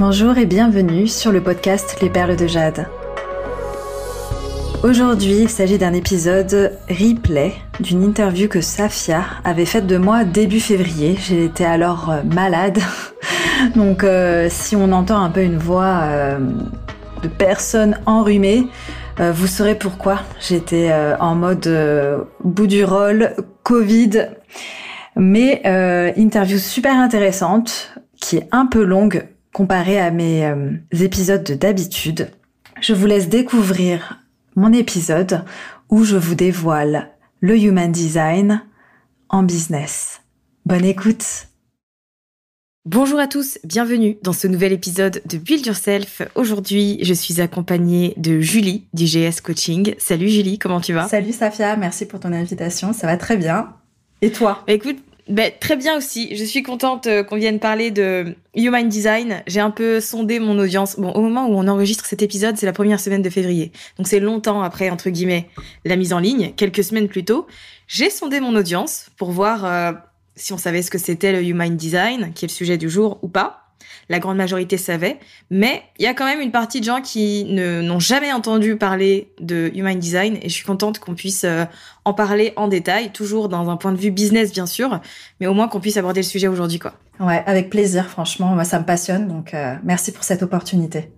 Bonjour et bienvenue sur le podcast Les Perles de Jade. Aujourd'hui, il s'agit d'un épisode replay d'une interview que Safia avait faite de moi début février. J'étais alors euh, malade. Donc euh, si on entend un peu une voix euh, de personne enrhumée, vous saurez pourquoi. J'étais en mode bout du rôle, Covid. Mais interview super intéressante, qui est un peu longue comparée à mes épisodes d'habitude. Je vous laisse découvrir mon épisode où je vous dévoile le Human Design en business. Bonne écoute Bonjour à tous, bienvenue dans ce nouvel épisode de Build Yourself. Aujourd'hui, je suis accompagnée de Julie d'IGS Coaching. Salut Julie, comment tu vas? Salut Safia, merci pour ton invitation, ça va très bien. Et toi? Bah, Écoute, ben, très bien aussi. Je suis contente euh, qu'on vienne parler de Human Design. J'ai un peu sondé mon audience. Bon, au moment où on enregistre cet épisode, c'est la première semaine de février. Donc c'est longtemps après, entre guillemets, la mise en ligne, quelques semaines plus tôt. J'ai sondé mon audience pour voir euh, si on savait ce que c'était le Human Design, qui est le sujet du jour ou pas la grande majorité savait, mais il y a quand même une partie de gens qui ne n'ont jamais entendu parler de Human Design et je suis contente qu'on puisse euh, en parler en détail, toujours dans un point de vue business bien sûr, mais au moins qu'on puisse aborder le sujet aujourd'hui quoi. Ouais, avec plaisir franchement, moi ça me passionne donc euh, merci pour cette opportunité.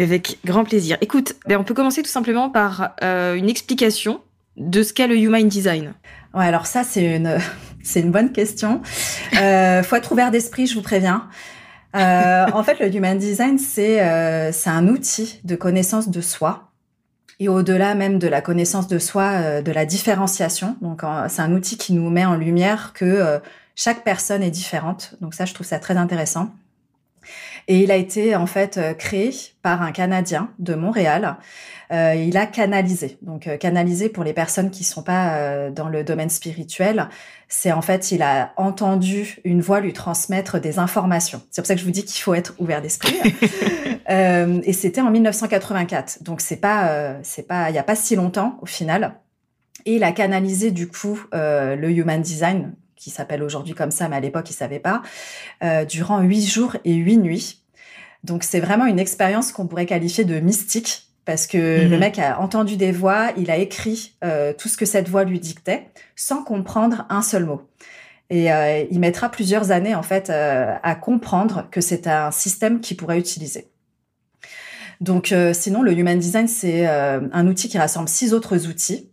Avec grand plaisir. Écoute, ben, on peut commencer tout simplement par euh, une explication de ce qu'est le Human Design. Ouais, alors ça c'est une c'est une bonne question. Euh, faut être ouvert d'esprit, je vous préviens. Euh, en fait, le Human Design, c'est euh, un outil de connaissance de soi et au-delà même de la connaissance de soi, euh, de la différenciation. Donc, c'est un outil qui nous met en lumière que chaque personne est différente. Donc ça, je trouve ça très intéressant. Et il a été en fait créé par un Canadien de Montréal euh, il a canalisé. Donc euh, canalisé pour les personnes qui sont pas euh, dans le domaine spirituel, c'est en fait il a entendu une voix lui transmettre des informations. C'est pour ça que je vous dis qu'il faut être ouvert d'esprit. et c'était en 1984. Donc c'est pas c'est pas il y a pas si longtemps au final. Et il a canalisé du coup le Human Design qui s'appelle aujourd'hui comme ça, mais à l'époque il savait pas, durant huit jours et huit nuits. Donc c'est vraiment une expérience qu'on pourrait qualifier de mystique parce que le mhm. mec a entendu des voix, il a écrit euh, tout ce que cette voix lui dictait, sans comprendre un seul mot. Et euh, il mettra plusieurs années en fait euh, à comprendre que c'est un système qu'il pourrait utiliser. Donc sinon, le Human Design, c'est un outil qui rassemble six autres outils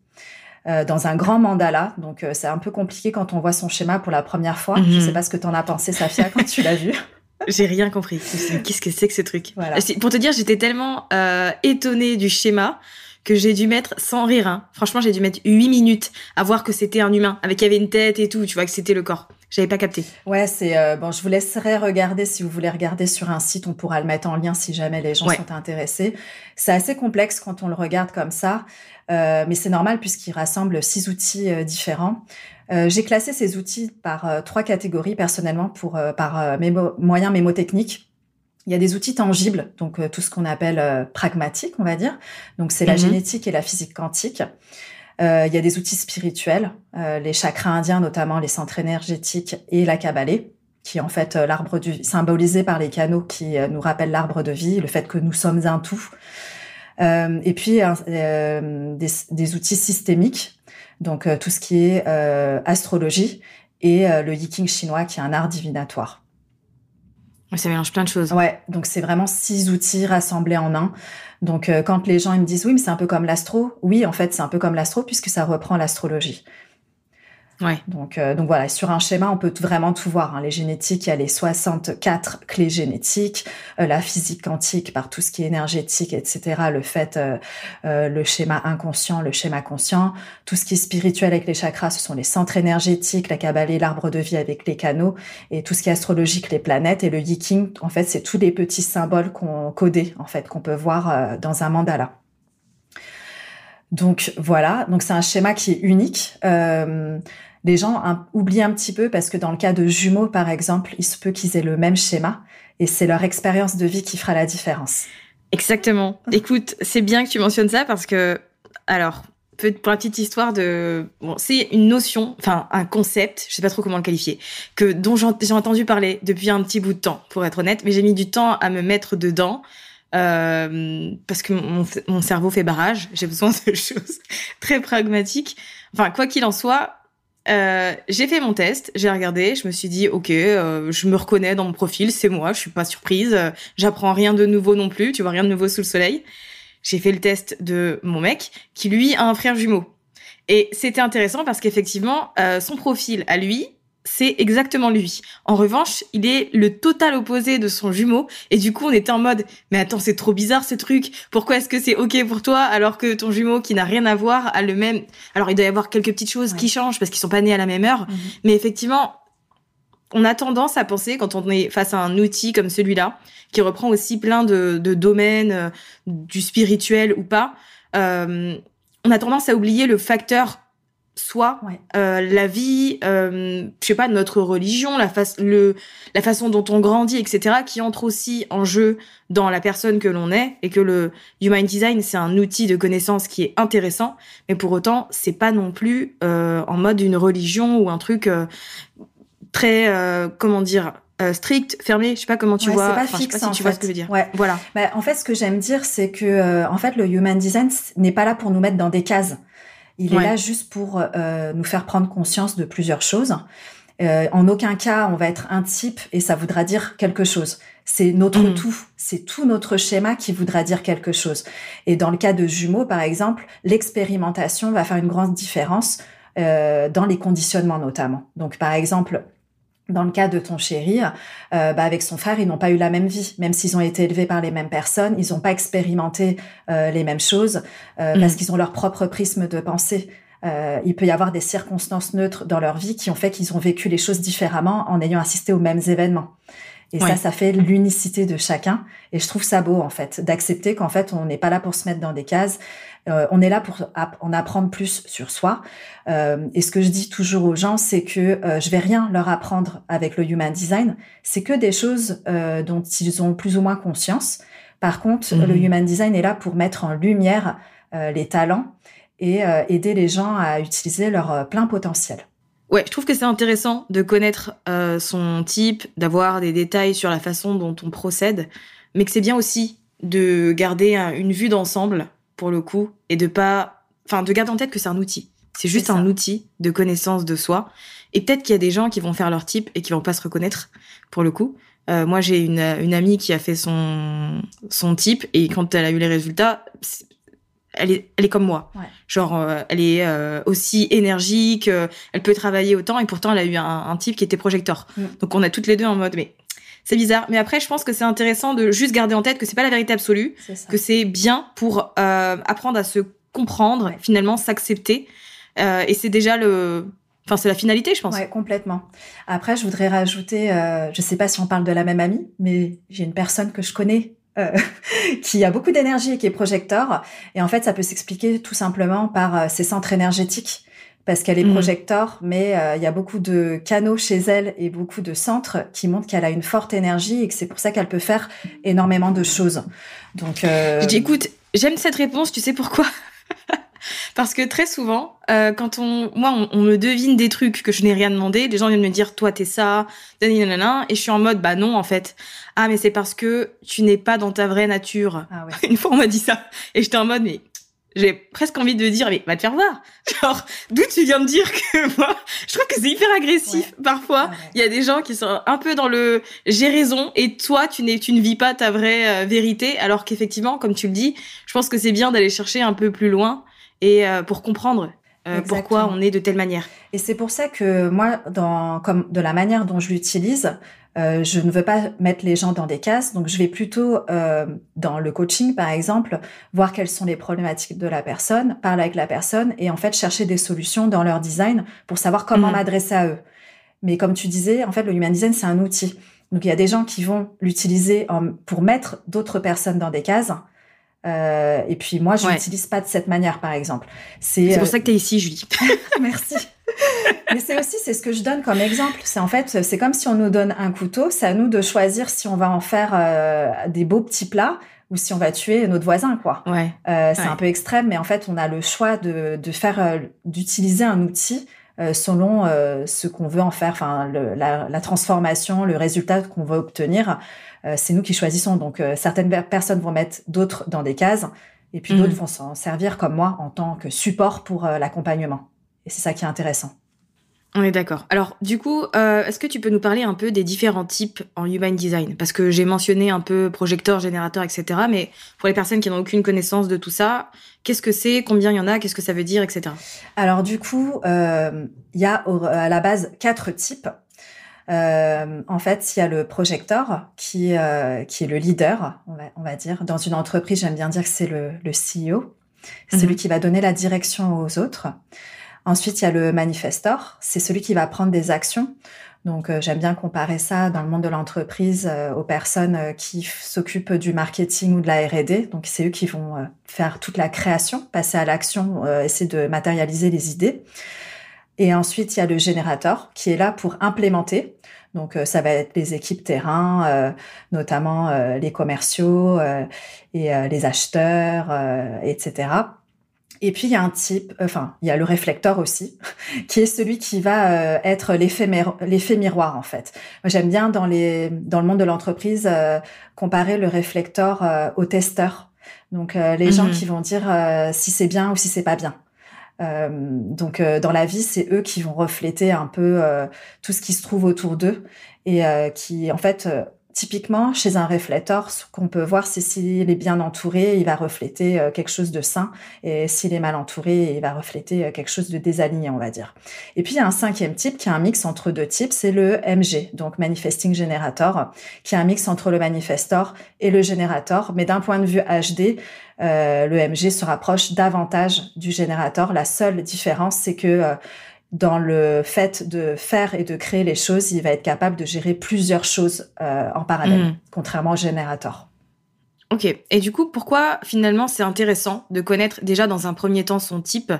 dans un grand mandala. Donc c'est un peu compliqué quand on voit son schéma pour la première fois. Je ne sais mhm. pas ce que tu en as pensé, Safia, quand tu l'as vu. J'ai rien compris. Qu'est-ce que c'est que ce truc? Voilà. Pour te dire, j'étais tellement euh, étonnée du schéma que j'ai dû mettre sans rire. Hein. Franchement, j'ai dû mettre 8 minutes à voir que c'était un humain avec qu'il y avait une tête et tout. Tu vois que c'était le corps. J'avais pas capté. Ouais, c'est euh, bon. Je vous laisserai regarder si vous voulez regarder sur un site. On pourra le mettre en lien si jamais les gens sont intéressés. C'est assez complexe quand on le regarde comme ça, euh, mais c'est normal puisqu'il rassemble six outils euh, différents. J'ai classé ces outils par trois catégories personnellement pour par moyens mémotechniques. Il y a des outils tangibles, donc tout ce qu'on appelle pragmatique, on va dire. Donc c'est la mhm. génétique et la physique quantique. Il y a des outils spirituels, les chakras indiens notamment, les centres énergétiques et la kabbalée qui est en fait l'arbre du symbolisé par les canaux qui nous rappellent l'arbre de vie, le fait que nous sommes un tout. et puis des, des, outils systémiques donc euh, tout ce qui est euh, astrologie et euh, le yiking chinois qui est un art divinatoire. Ça mélange plein de choses. Ouais, donc c'est vraiment six outils rassemblés en un. Donc quand les gens ils me disent oui, mais c'est un peu comme l'astro, oui, en fait, c'est un peu comme l'astro puisque ça reprend l'astrologie. Ouais. Donc, euh, donc voilà, sur un schéma, on peut vraiment tout voir. Hein. Les génétiques, il y a les 64 clés génétiques, euh, la physique quantique par tout ce qui est énergétique, etc. Le fait, euh, le schéma inconscient, le schéma conscient, tout ce qui est spirituel avec les chakras, ce sont les centres énergétiques, la cabale, l'arbre de vie avec les canaux, et tout ce qui est astrologique, les planètes et le yiking. En fait, c'est tous les petits symboles qu'on codés, en fait, qu'on peut voir dans un mandala. Donc voilà, donc c'est un schéma qui est unique. Euh, les gens oublient un petit peu parce que dans le cas de jumeaux, par exemple, il se peut qu'ils aient le même schéma et c'est leur expérience de vie qui fera la différence. Exactement. Écoute, c'est bien que tu mentionnes ça parce que, alors, pour la petite histoire de, bon, c'est une notion, enfin un concept, je sais pas trop comment le qualifier, que dont j'ai entendu parler depuis un petit bout de temps, pour être honnête, mais j'ai mis du temps à me mettre dedans. Euh, parce que mon, mon, cerveau fait barrage, j'ai besoin de choses très pragmatiques. Enfin, quoi qu'il en soit, euh, j'ai fait mon test, j'ai regardé, je me suis dit ok, euh, je me reconnais dans mon profil, c'est moi, je suis pas surprise, euh, j'apprends rien de nouveau non plus, tu vois rien de nouveau sous le soleil j'ai fait le test de mon mec qui lui a un frère jumeau. Et c'était intéressant parce qu'effectivement, euh, son profil à lui, c'est exactement lui. En revanche, il est le total opposé de son jumeau. Et du coup, on était en mode, mais attends, c'est trop bizarre ce truc. Pourquoi est-ce que c'est OK pour toi alors que ton jumeau qui n'a rien à voir a le même... Alors, il doit y avoir quelques petites choses qui changent parce qu'ils sont pas nés à la même heure. Mhm. Mais effectivement, on a tendance à penser, quand on est face à un outil comme celui-là, qui reprend aussi plein de, domaines, euh, du spirituel ou pas, euh, on a tendance à oublier le facteur soi, euh, la vie, je sais pas, notre religion, la, le, la façon dont on grandit, etc., qui entre aussi en jeu dans la personne que l'on est, et que le Human Design, c'est un outil de connaissance qui est intéressant, mais pour autant, c'est pas non plus en mode une religion ou un truc très, euh, comment dire, euh, strict, fermé, je sais pas comment tu vois. C'est pas fixe, si tu vois ce que je veux dire. Ouais. Voilà. Bah, en fait, ce que j'aime dire, c'est que euh, en fait, le human design n'est pas là pour nous mettre dans des cases. Il est là juste pour nous faire prendre conscience de plusieurs choses. en aucun cas, on va être un type et ça voudra dire quelque chose. C'est notre mm. tout, c'est tout notre schéma qui voudra dire quelque chose. Et dans le cas de jumeaux, par exemple, l'expérimentation va faire une grande différence dans les conditionnements notamment. Donc, par exemple, dans le cas de ton chéri, euh, bah avec son frère, ils n'ont pas eu la même vie, même s'ils ont été élevés par les mêmes personnes, ils n'ont pas expérimenté euh, les mêmes choses euh, parce mm. qu'ils ont leur propre prisme de pensée. il peut y avoir des circonstances neutres dans leur vie qui ont fait qu'ils ont vécu les choses différemment en ayant assisté aux mêmes événements. Et ça, ça fait l'unicité de chacun. Et je trouve ça beau, en fait, d'accepter qu'en fait, on n'est pas là pour se mettre dans des cases. Euh, on est là pour en apprendre plus sur soi. Euh, et ce que je dis toujours aux gens, c'est que euh, je vais rien leur apprendre avec le Human Design. C'est que des choses euh, dont ils ont plus ou moins conscience. Par contre, le mhm. Human Design est là pour mettre en lumière les talents et aider les gens à utiliser leur plein potentiel. Ouais, je trouve que c'est intéressant de connaître euh, son type, d'avoir des détails sur la façon dont on procède, mais que c'est bien aussi de garder une vue d'ensemble pour le coup et de pas, enfin, de garder en tête que c'est un outil. C'est juste un outil de connaissance de soi. Et peut-être qu'il y a des gens qui vont faire leur type et qui vont pas se reconnaître pour le coup. Euh, moi, j'ai une, une amie qui a fait son son type et quand elle a eu les résultats, elle est, elle est comme moi. Genre, euh, elle est euh, aussi énergique, euh, elle peut travailler autant, et pourtant, elle a eu un, un type qui était projecteur. Mm. Donc, on a toutes les deux en mode, mais c'est bizarre. Mais après, je pense que c'est intéressant de juste garder en tête que c'est pas la vérité absolue, que c'est bien pour apprendre à se comprendre, finalement, s'accepter. et c'est déjà le, Enfin, c'est la finalité, je pense. Ouais, complètement. Après, je voudrais rajouter, euh, je sais pas si on parle de la même amie, mais j'ai une personne que je connais euh, qui a beaucoup d'énergie et qui est projecteur. Et en fait, ça peut s'expliquer tout simplement par euh, ses centres énergétiques. Parce qu'elle est mmh. projecteur, mais euh, il y a beaucoup de canaux chez elle et beaucoup de centres qui montrent qu'elle a une forte énergie et que c'est pour ça qu'elle peut faire énormément de choses. Donc, écoute, j'aime cette réponse. Tu sais pourquoi? Parce que très souvent, euh, quand on, moi, on, me devine des trucs que je n'ai rien demandé, les gens viennent me dire, toi, t'es ça, nanana, et je suis en mode, bah non, en fait. Ah, mais c'est parce que tu n'es pas dans ta vraie nature. Ah ouais. Une fois, on m'a dit ça, et j'étais en mode, mais j'ai presque envie de dire, mais va te faire voir. Genre, d'où tu viens de dire que moi, je trouve que c'est hyper agressif. Parfois, il y a des gens qui sont un peu dans le j'ai raison et toi, tu, n'es, tu ne vis pas ta vraie euh, vérité. Alors qu'effectivement, comme tu le dis, je pense que c'est bien d'aller chercher un peu plus loin et euh, pour comprendre euh, pourquoi on est de telle manière. Et c'est pour ça que moi, dans, comme de la manière dont je l'utilise, euh, je ne veux pas mettre les gens dans des cases, donc je vais plutôt euh, dans le coaching par exemple voir quelles sont les problématiques de la personne, parler avec la personne et en fait chercher des solutions dans leur design pour savoir comment mhm. m'adresser à eux. Mais comme tu disais, en fait le human design c'est un outil. Donc il y a des gens qui vont l'utiliser pour mettre d'autres personnes dans des cases euh, et puis moi, je n'utilise pas de cette manière, par exemple. C'est pour euh, ça que tu es ici, Julie. Merci. Mais c'est aussi, c'est ce que je donne comme exemple. C'est en fait, c'est comme si on nous donne un couteau, c'est à nous de choisir si on va en faire euh, des beaux petits plats ou si on va tuer notre voisin, quoi. Ouais. Euh, c'est un peu extrême, mais en fait, on a le choix de, de faire, euh, d'utiliser un outil euh, selon euh, ce qu'on veut en faire, enfin la, la, transformation, le résultat qu'on veut obtenir. c'est nous qui choisissons. Donc certaines personnes vont mettre d'autres dans des cases, et puis d'autres mhm. vont s'en servir comme moi en tant que support pour l'accompagnement. Et c'est ça qui est intéressant. On est d'accord. Alors, du coup, euh, est-ce que tu peux nous parler un peu des différents types en human design? Parce que j'ai mentionné un peu projecteur, générateur, etc. Mais pour les personnes qui n'ont aucune connaissance de tout ça, qu'est-ce que c'est? Combien il y en a? Qu'est-ce que ça veut dire, etc. Alors, du coup, euh, il y a à la base quatre types. Euh, en fait, il y a le projecteur qui, euh, qui est le leader, on va, on va dire. Dans une entreprise, j'aime bien dire que c'est le, le CEO. Celui mhm. qui va donner la direction aux autres. Ensuite, il y a le manifestor, c'est celui qui va prendre des actions. Donc, euh, j'aime bien comparer ça dans le monde de l'entreprise euh, aux personnes euh, qui s'occupent du marketing ou de la R&D. Donc, c'est eux qui vont faire toute la création, passer à l'action, essayer de matérialiser les idées. Et ensuite, il y a le générateur qui est là pour implémenter. Donc, ça va être les équipes terrain, notamment les commerciaux et les acheteurs, etc et puis il y a un type, enfin il y a le réflecteur aussi, qui est celui qui va euh, être l'effet miroir en fait. J'aime bien dans les dans le monde de l'entreprise euh, comparer le réflecteur euh, au testeur. Donc les gens mhm. qui vont dire si c'est bien ou si c'est pas bien. donc dans la vie c'est eux qui vont refléter un peu tout ce qui se trouve autour d'eux et qui en fait Typiquement, chez un réflecteur, ce qu'on peut voir, c'est s'il est bien entouré, il va refléter euh, quelque chose de sain, et s'il est mal entouré, il va refléter euh, quelque chose de désaligné, on va dire. Et puis, il y a un cinquième type qui est un mix entre deux types, c'est le MG, donc Manifesting Generator, qui est un mix entre le manifestor et le générateur. Mais d'un point de vue HD, euh, le MG se rapproche davantage du générateur. La seule différence, c'est que dans le fait de faire et de créer les choses, il va être capable de gérer plusieurs choses euh, en parallèle, mm. contrairement au générateur. Ok. Et du coup, pourquoi finalement c'est intéressant de connaître déjà dans un premier temps son type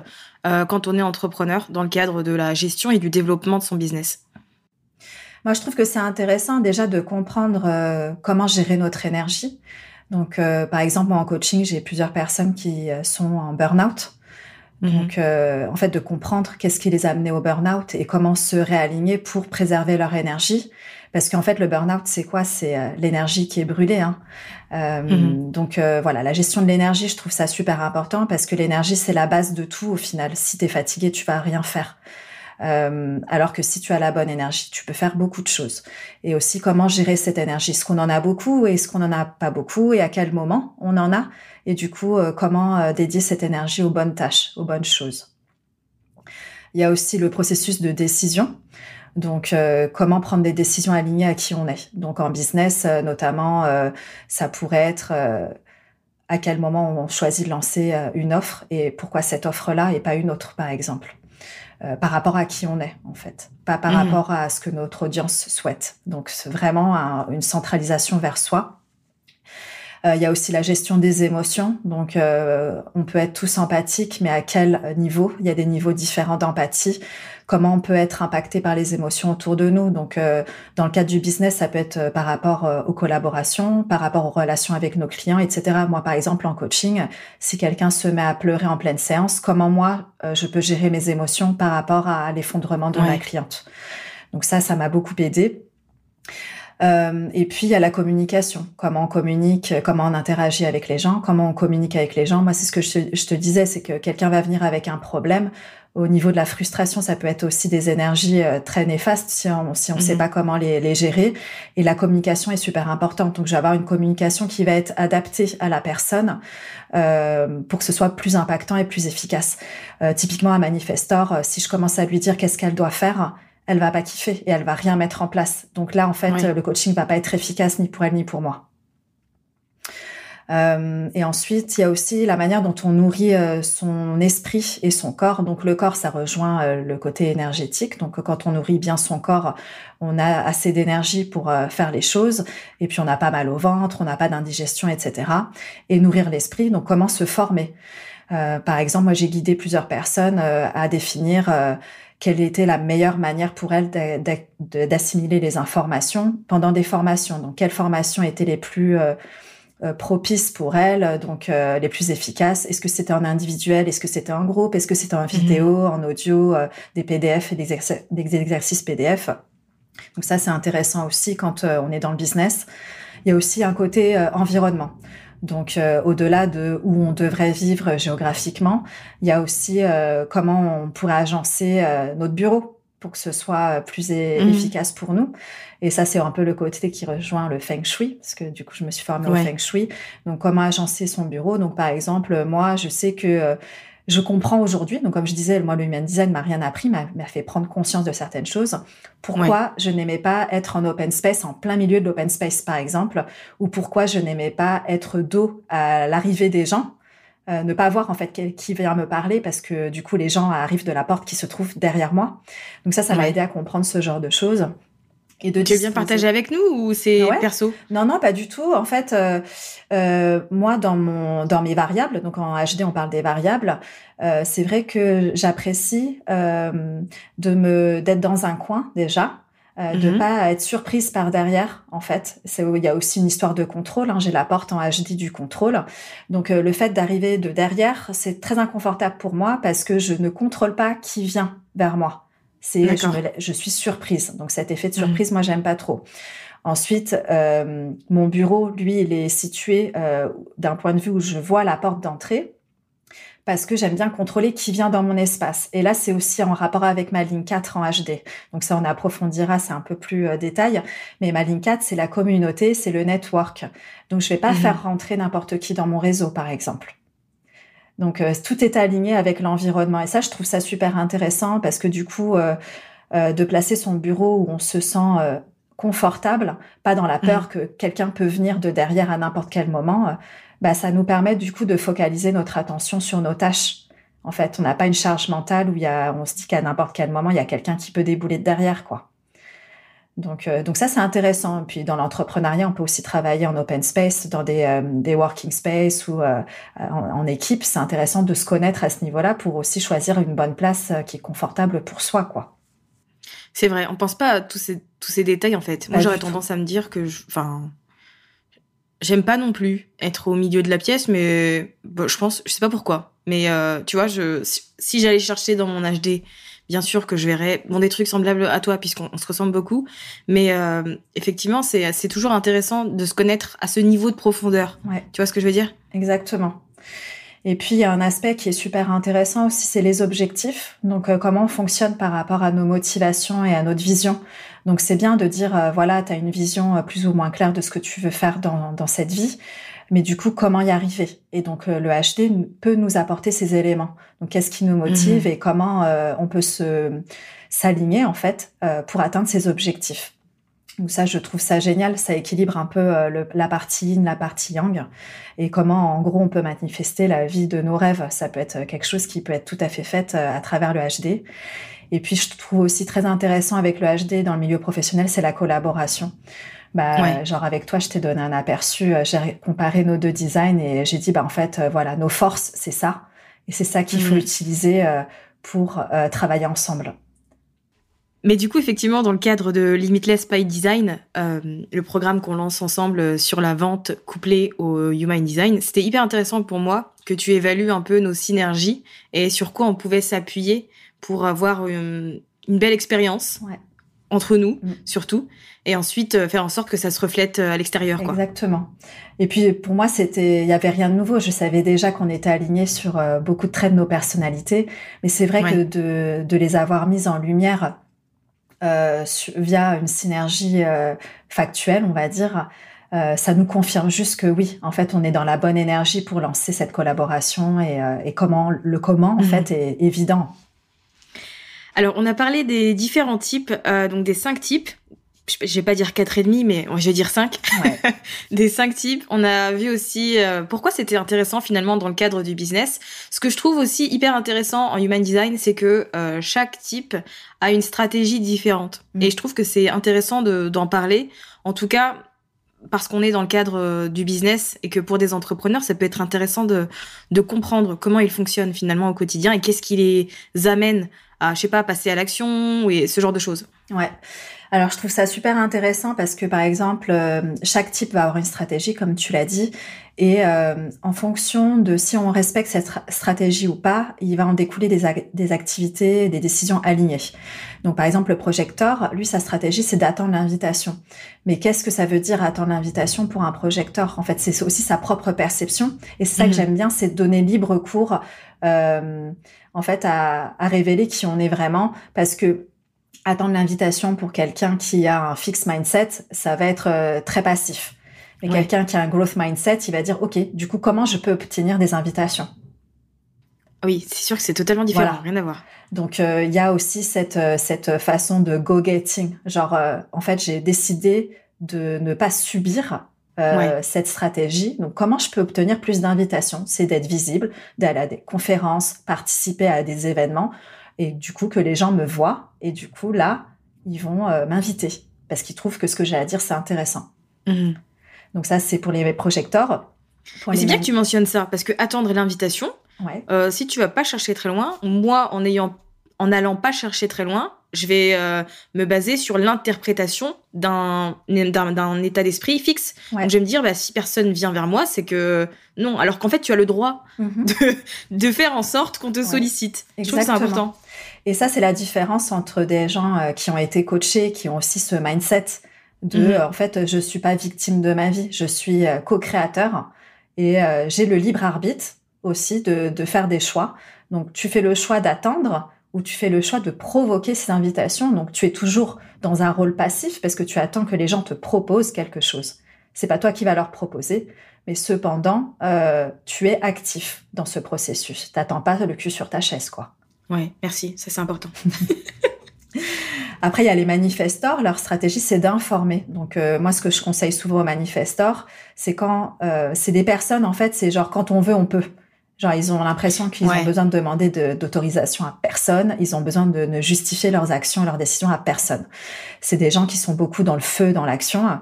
euh, quand on est entrepreneur dans le cadre de la gestion et du développement de son business? Moi, je trouve que c'est intéressant déjà de comprendre euh, comment gérer notre énergie. Donc, par exemple, moi en coaching, j'ai plusieurs personnes qui sont en burn-out. Mhm. Donc, euh, en fait, de comprendre qu'est-ce qui les a amenés au burn-out et comment se réaligner pour préserver leur énergie. Parce qu'en fait, le burn-out, c'est quoi? C'est euh, l'énergie qui est brûlée. Hein. Euh, mhm. Donc, voilà, la gestion de l'énergie, je trouve ça super important parce que l'énergie, c'est la base de tout au final. Si tu es fatigué, tu vas rien faire. Alors que si tu as la bonne énergie, tu peux faire beaucoup de choses. Et aussi comment gérer cette énergie? Est-ce qu'on en a beaucoup et est-ce qu'on en a pas beaucoup? Et à quel moment on en a? Et du coup, euh, comment euh, dédier cette énergie aux bonnes tâches, aux bonnes choses? Il y a aussi le processus de décision. Donc, euh, comment prendre des décisions alignées à qui on est? Donc, en business, notamment, ça pourrait être à quel moment on choisit de lancer une offre et pourquoi cette offre-là et pas une autre, par exemple. Par rapport à qui on est, en fait, pas par mmh. rapport à ce que notre audience souhaite. Donc, c'est vraiment une centralisation vers soi euh, il y a aussi la gestion des émotions. Donc, euh, on peut être tous empathiques, mais à quel niveau? Il y a des niveaux différents d'empathie. Comment on peut être impacté par les émotions autour de nous Donc, euh, dans le cadre du business, ça peut être par rapport aux collaborations, par rapport aux relations avec nos clients, etc. Moi, par exemple, en coaching, si quelqu'un se met à pleurer en pleine séance, comment moi, je peux gérer mes émotions par rapport à l'effondrement de ma cliente? Donc ça, ça m'a beaucoup aidé. Euh, et puis il y a la communication, comment on communique, comment on interagit avec les gens, comment on communique avec les gens. Moi, c'est ce que je te, disais, c'est que quelqu'un va venir avec un problème. Au niveau de la frustration, ça peut être aussi des énergies euh, très néfastes si on si on sait mhm. pas comment les, les, gérer. Et la communication est super importante. Donc, je vais avoir une communication qui va être adaptée à la personne euh, pour que ce soit plus impactant et plus efficace. Euh, typiquement, un manifestor, euh, si je commence à lui dire qu'est-ce qu'elle doit faire, elle va pas kiffer et elle va rien mettre en place. Donc là, en fait, le coaching va pas être efficace ni pour elle ni pour moi. Euh, et ensuite, il y a aussi la manière dont on nourrit euh, son esprit et son corps. Donc le corps, ça rejoint euh, le côté énergétique. Donc quand on nourrit bien son corps, on a assez d'énergie pour faire les choses. Et puis on n'a pas mal au ventre, on n'a pas d'indigestion, etc. Et nourrir l'esprit. Donc comment se former Par exemple, moi j'ai guidé plusieurs personnes à définir quelle était la meilleure manière pour elle d'assimiler les informations pendant des formations. Donc, quelles formations étaient les plus propices pour elles, donc les plus efficaces. Est-ce que c'était en individuel? Est-ce que c'était en groupe? Est-ce que c'était en vidéo, mhm. en audio, des PDF et des, exercices PDF Donc ça, c'est intéressant aussi quand on est dans le business. Il y a aussi un côté environnement. Donc, au-delà de où on devrait vivre géographiquement, il y a aussi comment on pourrait agencer notre bureau pour que ce soit plus mmh. efficace pour nous. Et ça, c'est un peu le côté qui rejoint le feng shui, parce que du coup, je me suis formée au feng shui. Donc, comment agencer son bureau? Donc, par exemple, moi, je sais que euh, je comprends aujourd'hui, donc comme je disais, moi, le human design m'a rien appris, m'a fait prendre conscience de certaines choses. Pourquoi je n'aimais pas être en open space, en plein milieu de l'open space, par exemple, ou pourquoi je n'aimais pas être dos à l'arrivée des gens? Euh, ne pas voir en fait qui vient me parler parce que du coup les gens arrivent de la porte qui se trouve derrière moi. Donc ça, ça m'a aidé à comprendre ce genre de choses. Et de tu veux bien partager avec nous ou c'est perso? Non, non, pas du tout. En fait, euh, euh, moi, dans mon dans mes variables, donc en HD, on parle des variables. Euh, c'est vrai que j'apprécie euh, de me d'être dans un coin déjà euh, de mhm. pas être surprise par derrière en fait c'est il y a aussi une histoire de contrôle hein. j'ai la porte en HD du contrôle donc euh, le fait d'arriver de derrière c'est très inconfortable pour moi parce que je ne contrôle pas qui vient vers moi c'est je, je, suis surprise donc cet effet de mhm. surprise moi j'aime pas trop Ensuite, euh, mon bureau, lui, il est situé euh, d'un point de vue où je vois la porte d'entrée parce que j'aime bien contrôler qui vient dans mon espace. Et là, c'est aussi en rapport avec ma ligne 4 en HD. Donc ça, on approfondira, c'est un peu plus euh, détail. Mais ma ligne 4, c'est la communauté, c'est le network. Donc je vais pas mhm. faire rentrer n'importe qui dans mon réseau, par exemple. Donc euh, tout est aligné avec l'environnement. Et ça, je trouve ça super intéressant parce que du coup, euh, de placer son bureau où on se sent confortable, pas dans la peur mhm. que quelqu'un peut venir de derrière à n'importe quel moment bah, ça nous permet du coup de focaliser notre attention sur nos tâches. En fait, on n'a pas une charge mentale où il y a, on se dit qu'à n'importe quel moment, il y a quelqu'un qui peut débouler de derrière, quoi. Donc, euh, donc ça, c'est intéressant. Puis dans l'entrepreneuriat, on peut aussi travailler en open space, dans des, euh, des working space ou euh, en, équipe. C'est intéressant de se connaître à ce niveau-là pour aussi choisir une bonne place qui est confortable pour soi, quoi. C'est vrai, on pense pas à tous ces, tous ces détails, en fait. Moi, j'aurais tendance à me dire que, enfin, J'aime pas non plus être au milieu de la pièce, mais je pense, je sais pas pourquoi. Mais tu vois, je, si, j'allais chercher dans mon HD, bien sûr que je verrais bon des trucs semblables à toi puisqu'on se ressemble beaucoup, mais euh, effectivement c'est c'est toujours intéressant de se connaître à ce niveau de profondeur. Ouais. Tu vois ce que je veux dire? Exactement. Et puis, il y a un aspect qui est super intéressant aussi, c'est les objectifs. Donc, euh, comment on fonctionne par rapport à nos motivations et à notre vision. Donc, c'est bien de dire, euh, voilà, tu as une vision euh, plus ou moins claire de ce que tu veux faire dans, dans cette vie. Mais du coup, comment y arriver? Et donc, le HD peut nous apporter ces éléments. Donc, qu'est-ce qui nous motive mmh et comment on peut se s'aligner, en fait, pour atteindre ces objectifs? Donc ça, je trouve ça génial. Ça équilibre un peu euh, la partie yin, la partie yang, et comment, en gros, on peut manifester la vie de nos rêves. Ça peut être quelque chose qui peut être tout à fait fait euh, à travers le HD. Et puis, je trouve aussi très intéressant avec le HD dans le milieu professionnel, c'est la collaboration. Bah, genre avec toi, je t'ai donné un aperçu. Euh, j'ai comparé nos deux designs et j'ai dit, bah en fait, voilà, nos forces, c'est ça, et c'est ça qu'il faut mmh. utiliser pour travailler ensemble. Mais du coup, effectivement, dans le cadre de Limitless by Design, euh, le programme qu'on lance ensemble sur la vente couplée au Human Design, c'était hyper intéressant pour moi que tu évalues un peu nos synergies et sur quoi on pouvait s'appuyer pour avoir une, belle expérience entre nous, mm. surtout, et ensuite euh, faire en sorte que ça se reflète euh, à l'extérieur. Exactement. Et puis pour moi, c'était, il y avait rien de nouveau. Je savais déjà qu'on était alignés sur beaucoup de traits de nos personnalités, mais c'est vrai que de, de les avoir mises en lumière euh, via une synergie euh, factuelle, on va dire, euh, ça nous confirme juste que oui, en fait, on est dans la bonne énergie pour lancer cette collaboration et, comment le comment en mhm. fait est évident. Alors, on a parlé des différents types, donc des cinq types je vais pas dire quatre et demi, mais je vais dire cinq. des cinq types. On a vu aussi euh, pourquoi c'était intéressant finalement dans le cadre du business. Ce que je trouve aussi hyper intéressant en human design, c'est que euh, chaque type a une stratégie différente. Mm. Et je trouve que c'est intéressant d'en parler. En tout cas, parce qu'on est dans le cadre euh, du business et que pour des entrepreneurs, ça peut être intéressant de, de comprendre comment ils fonctionnent finalement au quotidien et qu'est-ce qui les amène à, je sais pas, passer à l'action et ce genre de choses. Ouais. Alors, je trouve ça super intéressant parce que, par exemple, euh, chaque type va avoir une stratégie, comme tu l'as dit, et euh, en fonction de si on respecte cette stratégie ou pas, il va en découler des, des activités, des décisions alignées. Donc, par exemple, le projecteur, lui, sa stratégie, c'est d'attendre l'invitation. Mais qu'est-ce que ça veut dire attendre l'invitation pour un projecteur? En fait, c'est aussi sa propre perception. Et c'est ça que mmh. j'aime bien, c'est donner libre cours, euh, en fait, à, à révéler qui on est vraiment, parce que attendre l'invitation pour quelqu'un qui a un fixed mindset, ça va être euh, très passif. Mais quelqu'un qui a un growth mindset, il va dire, OK, du coup, comment je peux obtenir des invitations? Oui, c'est sûr que c'est totalement différent, rien à voir. Donc, euh, il y a aussi cette, euh, cette façon de go-getting. Genre, en fait, j'ai décidé de ne pas subir cette stratégie. Donc, comment je peux obtenir plus d'invitations C'est d'être visible, d'aller à des conférences, participer à des événements et du coup que les gens me voient et du coup là ils vont euh, m'inviter parce qu'ils trouvent que ce que j'ai à dire c'est intéressant. Mhm. Donc ça c'est pour les projecteurs. C'est bien que tu mentionnes ça parce que attendre l'invitation, euh, si tu vas pas chercher très loin, moi en ayant en allant pas chercher très loin, je vais euh, me baser sur l'interprétation d'un d'un état d'esprit fixe. Donc je vais me dire bah si personne vient vers moi, c'est que non, alors qu'en fait tu as le droit mhm. de, de faire en sorte qu'on te sollicite. Je trouve que c'est important. Et ça, c'est la différence entre des gens euh, qui ont été coachés, qui ont aussi ce mindset de, mhm. euh, en fait, je suis pas victime de ma vie, je suis euh, co-créateur et j'ai le libre arbitre aussi de, de faire des choix. Donc, tu fais le choix d'attendre ou tu fais le choix de provoquer ces invitations. Donc, tu es toujours dans un rôle passif parce que tu attends que les gens te proposent quelque chose. C'est pas toi qui vas leur proposer, mais cependant, euh, tu es actif dans ce processus. T'attends pas le cul sur ta chaise, quoi. Ouais, merci, ça c'est important. Après, il y a les manifestors. Leur stratégie, c'est d'informer. Donc, euh, moi, ce que je conseille souvent aux manifestors, c'est quand euh, c'est des personnes, en fait, c'est genre quand on veut, on peut. Genre, ils ont l'impression qu'ils ont besoin de demander d'autorisation à personne. Ils ont besoin de ne justifier leurs actions et leurs décisions à personne. C'est des gens qui sont beaucoup dans le feu, dans l'action.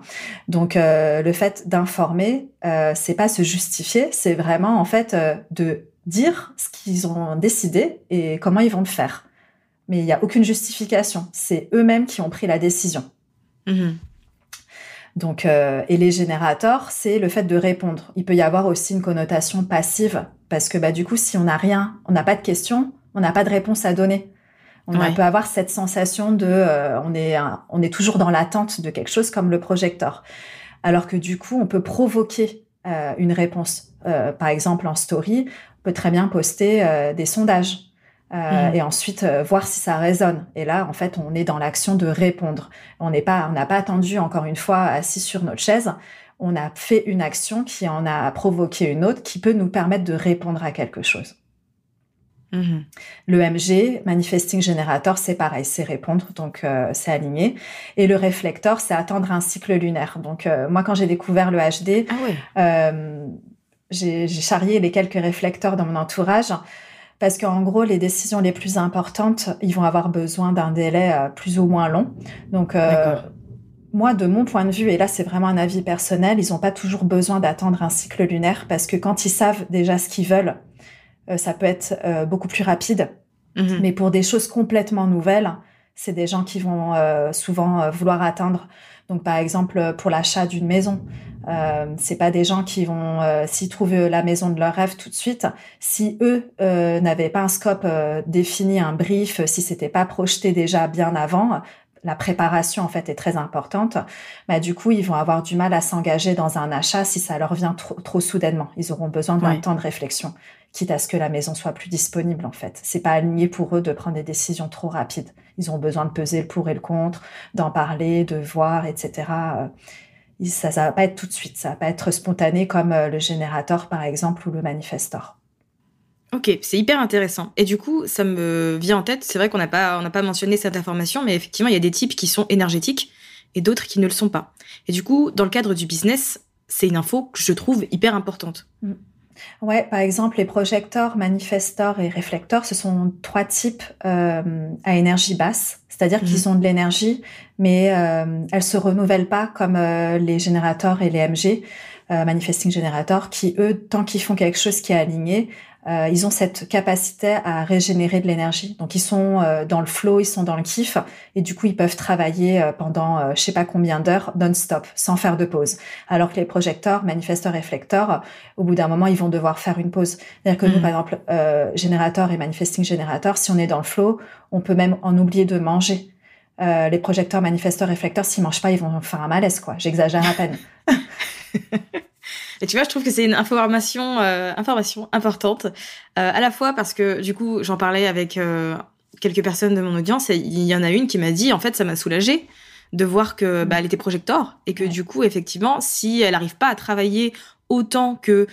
Donc, euh, le fait d'informer, euh, c'est pas se justifier, c'est vraiment en fait de dire ce qu'ils ont décidé et comment ils vont le faire. Mais il n'y a aucune justification. C'est eux-mêmes qui ont pris la décision. Mm-hmm. Donc, euh, et les générateurs, c'est le fait de répondre. Il peut y avoir aussi une connotation passive parce que bah du coup, si on n'a rien, on n'a pas de questions, on n'a pas de réponse à donner. On peut avoir cette sensation de, euh, on est, on est toujours dans l'attente de quelque chose comme le projecteur. Alors que du coup, on peut provoquer euh, une réponse. par exemple, en story, peut très bien poster euh, des sondages. Euh, mm. et ensuite euh, voir si ça résonne. Et là, en fait, on est dans l'action de répondre. On n'est pas, on n'a pas attendu encore une fois assis sur notre chaise. On a fait une action qui en a provoqué une autre qui peut nous permettre de répondre à quelque chose. Mm-hmm. Le MG, Manifesting Generator, c'est pareil, c'est répondre, donc c'est aligné. Et le réflecteur, c'est attendre un cycle lunaire. Donc moi, quand j'ai découvert le HD, ah j'ai charrié les quelques réflecteurs dans mon entourage parce qu'en gros, les décisions les plus importantes, ils vont avoir besoin d'un délai euh, plus ou moins long. Donc, euh, moi, de mon point de vue, et là c'est vraiment un avis personnel, ils n'ont pas toujours besoin d'attendre un cycle lunaire parce que quand ils savent déjà ce qu'ils veulent, euh, ça peut être beaucoup plus rapide. Mhm. Mais pour des choses complètement nouvelles, c'est des gens qui vont souvent vouloir atteindre. Donc, par exemple, pour l'achat d'une maison, euh, c'est pas des gens qui vont euh, s'y trouver la maison de leur rêve tout de suite. Si eux euh, n'avaient pas un scope euh, défini, un brief, si c'était pas projeté déjà bien avant, la préparation en fait est très importante. Bah du coup ils vont avoir du mal à s'engager dans un achat si ça leur vient trop, trop soudainement. Ils auront besoin d'un temps de réflexion, quitte à ce que la maison soit plus disponible en fait. C'est pas aligné pour eux de prendre des décisions trop rapides. Ils ont besoin de peser le pour et le contre, d'en parler, de voir, etc ça, ça va pas être tout de suite, ça va pas être spontané comme euh, le générateur par exemple ou le manifestor. Ok, c'est hyper intéressant. Et du coup, ça me vient en tête. C'est vrai qu'on n'a pas, on n'a pas mentionné cette information, mais effectivement, il y a des types qui sont énergétiques et d'autres qui ne le sont pas. Et du coup, dans le cadre du business, c'est une info que je trouve hyper importante. Mm. Ouais, par exemple, les projecteurs, manifestors et réflecteurs, ce sont trois types euh, à énergie basse, c'est-à-dire qu'ils mhm. ont de l'énergie, mais euh, elles se renouvellent pas comme euh, les générateurs et les MG, euh, manifesting générateurs, qui eux, tant qu'ils font quelque chose qui est aligné, euh, ils ont cette capacité à régénérer de l'énergie. Donc ils sont euh, dans le flow, ils sont dans le kiff, et du coup ils peuvent travailler euh, pendant je sais pas combien d'heures non-stop, sans faire de pause. Alors que les projecteurs, manifesteurs, réflecteurs, au bout d'un moment ils vont devoir faire une pause. C'est-à-dire que nous, mm. par exemple, générateur et manifesting générateur, si on est dans le flow, on peut même en oublier de manger. les projecteurs, manifesteurs, réflecteurs, s'ils mangent pas, ils vont faire un malaise, quoi. J'exagère à peine. Et tu vois, je trouve que c'est une information, euh, information importante, euh, à la fois parce que du coup, j'en parlais avec euh, quelques personnes de mon audience et il y en a une qui m'a dit, en fait, ça m'a soulagée de voir que bah, elle était projecteur et que du coup, effectivement, si elle n'arrive pas à travailler autant que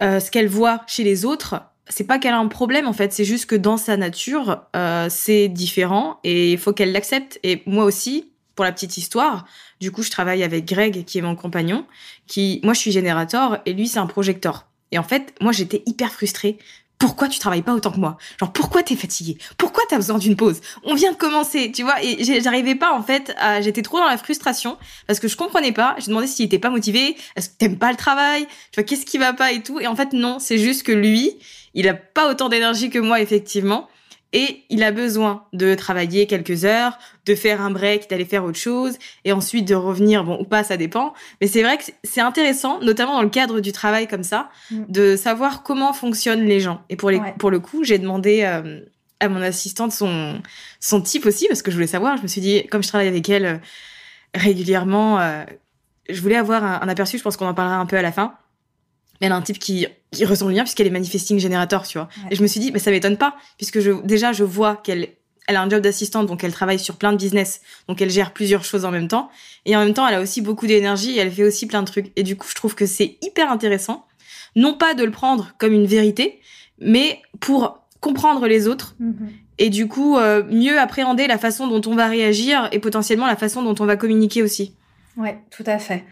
ce qu'elle voit chez les autres, c'est pas qu'elle a un problème en fait, c'est juste que dans sa nature, c'est différent et il faut qu'elle l'accepte. Et moi aussi, pour la petite histoire, du coup, je travaille avec Greg, qui est mon compagnon, qui, moi, je suis générateur et lui, c'est un projecteur. Et en fait, moi, j'étais hyper frustrée. Pourquoi tu travailles pas autant que moi? Genre, pourquoi t'es fatigué Pourquoi t'as besoin d'une pause? On vient de commencer, tu vois Et j'arrivais pas, en fait, à... j'étais trop dans la frustration parce que je comprenais pas. J'ai demandé s'il était pas motivé. Est-ce que t'aimes pas le travail? Tu vois, qu'est-ce qui va pas et tout Et en fait, non, c'est juste que lui, il a pas autant d'énergie que moi, effectivement et il a besoin de travailler quelques heures, de faire un break, d'aller faire autre chose, et ensuite de revenir, bon ou pas, ça dépend. Mais c'est vrai que c'est intéressant, notamment dans le cadre du travail comme ça, mm. de savoir comment fonctionnent les gens. Et pour, les, pour le coup, j'ai demandé euh, à mon assistante son, son type aussi, parce que je voulais savoir. Je me suis dit, comme je travaille avec elle euh, régulièrement, euh, je voulais avoir un, un aperçu, je pense qu'on en parlera un peu à la fin elle a un type qui, qui ressemble bien puisqu'elle est manifesting générateur, tu vois. Et je me suis dit, mais ça m'étonne pas, puisque je, déjà, je vois qu'elle elle a un job d'assistante, donc elle travaille sur plein de business, donc elle gère plusieurs choses en même temps. Et en même temps, elle a aussi beaucoup d'énergie et elle fait aussi plein de trucs. Et du coup, je trouve que c'est hyper intéressant, non pas de le prendre comme une vérité, mais pour comprendre les autres mm-hmm. et du coup euh, mieux appréhender la façon dont on va réagir et potentiellement la façon dont on va communiquer aussi. Ouais, tout à fait.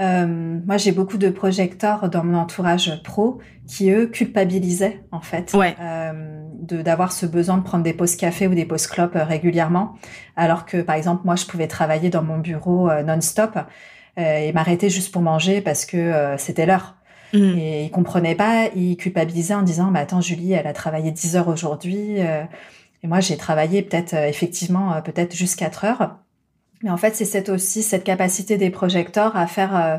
Euh, moi, j'ai beaucoup de projecteurs dans mon entourage pro qui, eux, culpabilisaient, en fait, euh, de d'avoir ce besoin de prendre des pauses café ou des pauses clopes euh, régulièrement. Alors que, par exemple, moi, je pouvais travailler dans mon bureau euh, non-stop et m'arrêter juste pour manger parce que c'était l'heure. Mmh. Et ils comprenaient pas, ils culpabilisaient en disant, bah, attends, Julie, elle a travaillé 10 heures aujourd'hui. et moi, j'ai travaillé peut-être, effectivement, peut-être juste 4 heures. Mais en fait, c'est cette aussi cette capacité des projecteurs à faire euh,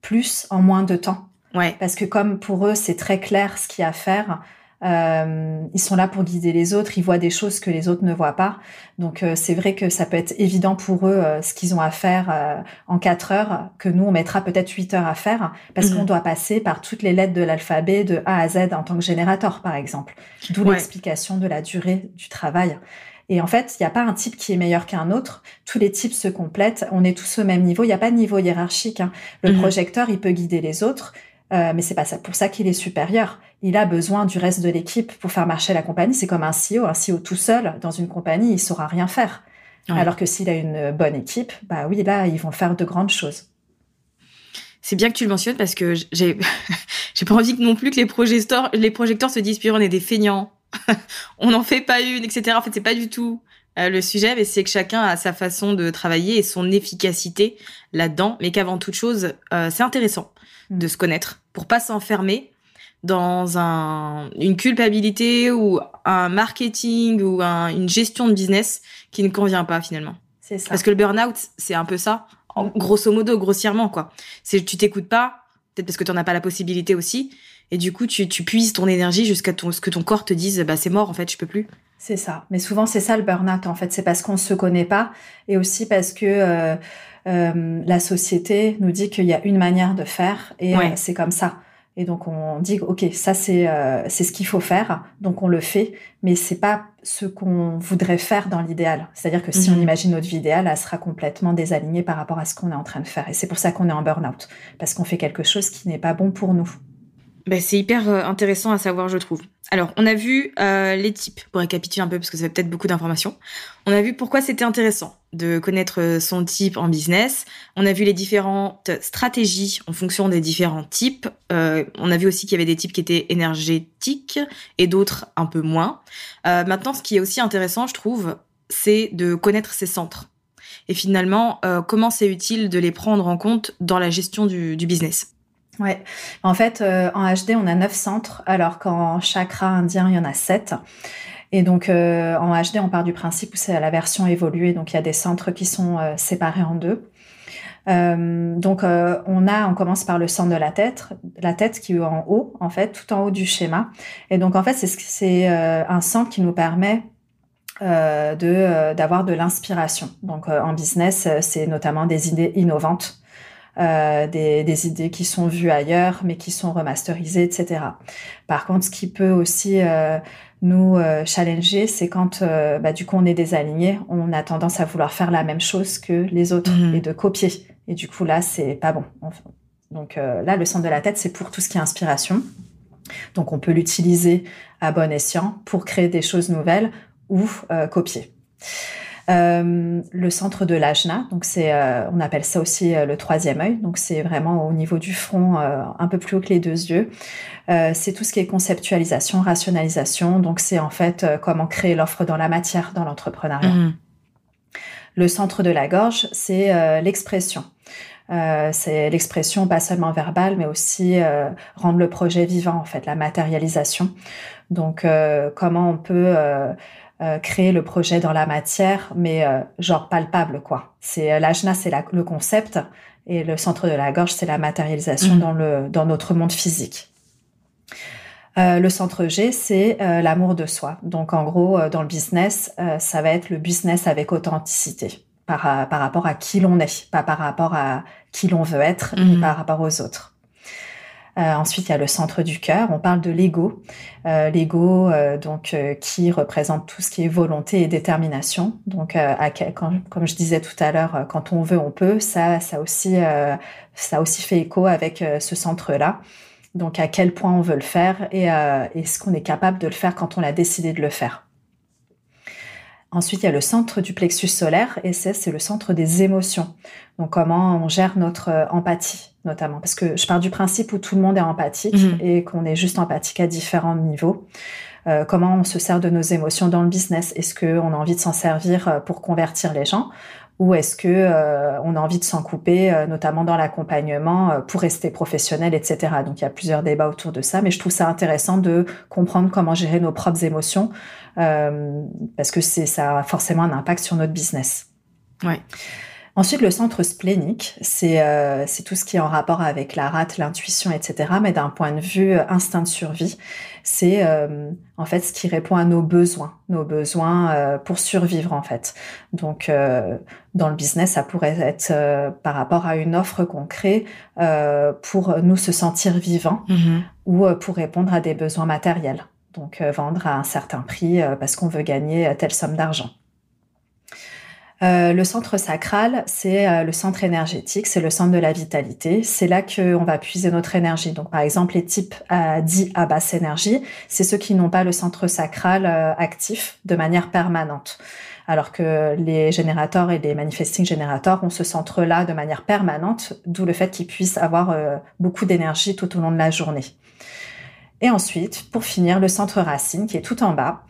plus en moins de temps. Ouais. Parce que comme pour eux, c'est très clair ce qu'il y a à faire. Euh, ils sont là pour guider les autres, ils voient des choses que les autres ne voient pas. Donc euh, c'est vrai que ça peut être évident pour eux euh, ce qu'ils ont à faire en quatre heures, que nous on mettra peut-être huit heures à faire, parce mhm. qu'on doit passer par toutes les lettres de l'alphabet de A à Z en tant que générateur, par exemple. D'où l'explication de la durée du travail. Et en fait, il n'y a pas un type qui est meilleur qu'un autre. Tous les types se complètent. On est tous au même niveau. Il n'y a pas de niveau hiérarchique. Hein. Le mhm. projecteur, il peut guider les autres. Euh, mais c'est pas ça pour ça qu'il est supérieur. Il a besoin du reste de l'équipe pour faire marcher la compagnie. C'est comme un CEO. Un CEO tout seul dans une compagnie, il saura rien faire. Alors que s'il a une bonne équipe, bah oui, là, ils vont faire de grandes choses. C'est bien que tu le mentionnes parce que j'ai j'ai pas envie que non plus que les projecteurs les projecteurs se disent puis on est des feignants on n'en fait pas une, etc. En fait, c'est pas du tout euh, le sujet, mais c'est que chacun a sa façon de travailler et son efficacité là-dedans, mais qu'avant toute chose, euh, c'est intéressant de se connaître pour pas s'enfermer dans un, une culpabilité ou un marketing ou une gestion de business qui ne convient pas finalement. C'est ça. Parce que le burn-out, c'est un peu ça, en, grosso modo, grossièrement quoi. C'est tu t'écoutes pas, peut-être parce que tu n'en as pas la possibilité aussi, et du coup, tu, tu puises ton énergie jusqu'à ce que ton corps te dise, bah, c'est mort, en fait, je peux plus. C'est ça. Mais souvent, c'est ça le burn-out, en fait. C'est parce qu'on ne se connaît pas et aussi parce que euh, euh, la société nous dit qu'il y a une manière de faire et euh, c'est comme ça. Et donc, on dit, OK, ça, c'est c'est ce qu'il faut faire. Donc, on le fait. Mais c'est pas ce qu'on voudrait faire dans l'idéal. C'est-à-dire que si on mhm. imagine notre vie idéale, elle sera complètement désalignée par rapport à ce qu'on est en train de faire. Et c'est pour ça qu'on est en burn-out. Parce qu'on fait quelque chose qui n'est pas bon pour nous. Ben, c'est hyper euh, intéressant à savoir, je trouve. Alors, on a vu euh, les types, pour récapituler un peu, parce que ça fait peut-être beaucoup d'informations. On a vu pourquoi c'était intéressant de connaître euh, son type en business. On a vu les différentes stratégies en fonction des différents types. on a vu aussi qu'il y avait des types qui étaient énergétiques et d'autres un peu moins. maintenant, ce qui est aussi intéressant, je trouve, c'est de connaître ses centres. Et finalement, comment c'est utile de les prendre en compte dans la gestion du, du business. Ouais. En fait, en HD, on a neuf centres, alors qu'en chakra indien, il y en a sept. Et donc, en HD, on part du principe où c'est la version évoluée, donc il y a des centres qui sont séparés en deux. Euh, donc euh, on a, on commence par le centre de la tête, la tête qui est en haut, en fait, tout en haut du schéma. Et donc en fait, c'est c'est euh, un centre qui nous permet de d'avoir de l'inspiration. Donc en business, c'est notamment des idées innovantes. Euh, des, des, idées qui sont vues ailleurs, mais qui sont remasterisées, etc. Par contre, ce qui peut aussi euh, nous euh, challenger, c'est quand bah, du coup on est désaligné, on a tendance à vouloir faire la même chose que les autres mhm. et de copier. Et du coup, là, c'est pas bon. Donc euh, là, le centre de la tête, c'est pour tout ce qui est inspiration. Donc on peut l'utiliser à bon escient pour créer des choses nouvelles ou copier. Euh, le centre de l'ajna, donc c'est, on appelle ça aussi le troisième œil. Donc c'est vraiment au niveau du front, un peu plus haut que les deux yeux. c'est tout ce qui est conceptualisation, rationalisation. Donc c'est en fait comment créer l'offre dans la matière dans l'entrepreneuriat. Mmh. Le centre de la gorge, c'est l'expression. Euh, c'est l'expression pas seulement verbale, mais aussi euh, rendre le projet vivant, en fait, la matérialisation. Donc, euh, comment on peut créer le projet dans la matière, mais genre palpable, quoi. C'est l'ajna, c'est le concept, et le centre de la gorge, c'est la matérialisation mmh. dans le dans notre monde physique. le centre G, c'est l'amour de soi. Donc en gros, dans le business, ça va être le business avec authenticité par, par rapport à qui l'on est, pas par rapport à qui l'on veut être, mais mhm. par rapport aux autres. Euh, ensuite, il y a le centre du cœur. On parle de l'ego. Euh, l'ego, euh, donc, euh, qui représente tout ce qui est volonté et détermination. Donc, à, quand, comme je disais tout à l'heure, quand on veut, on peut. Ça, ça aussi, ça aussi fait écho avec ce centre-là. Donc, à quel point on veut le faire et est-ce qu'on est capable de le faire quand on a décidé de le faire. Ensuite, il y a le centre du plexus solaire et c'est le centre des émotions. Donc, comment on gère notre euh, empathie, notamment. Parce que je pars du principe où tout le monde est empathique mhm. et qu'on est juste empathique à différents niveaux. Euh, comment on se sert de nos émotions dans le business? Est-ce qu'on a envie de s'en servir euh, pour convertir les gens? Ou est-ce que euh, on a envie de s'en couper, euh, notamment dans l'accompagnement, euh, pour rester professionnel, etc. Donc il y a plusieurs débats autour de ça, mais je trouve ça intéressant de comprendre comment gérer nos propres émotions, parce que c'est ça a forcément un impact sur notre business. Ouais. Ensuite, le centre splénique, c'est euh, tout ce qui est en rapport avec la rate, l'intuition, etc. Mais d'un point de vue euh, instinct de survie, c'est euh, en fait ce qui répond à nos besoins, nos besoins euh, pour survivre en fait. Donc, euh, dans le business, ça pourrait être par rapport à une offre qu'on crée pour nous se sentir vivants mm-hmm. ou pour répondre à des besoins matériels. Donc, vendre à un certain prix parce qu'on veut gagner telle somme d'argent. Euh, le centre sacral, c'est euh, le centre énergétique, c'est le centre de la vitalité. C'est là qu'on va puiser notre énergie. Donc, par exemple, les types euh, dits à basse énergie, c'est ceux qui n'ont pas le centre sacral actif de manière permanente. Alors que les générateurs et les manifesting générateurs ont ce centre-là de manière permanente, d'où le fait qu'ils puissent avoir beaucoup d'énergie tout au long de la journée. Et ensuite, pour finir, le centre racine, qui est tout en bas,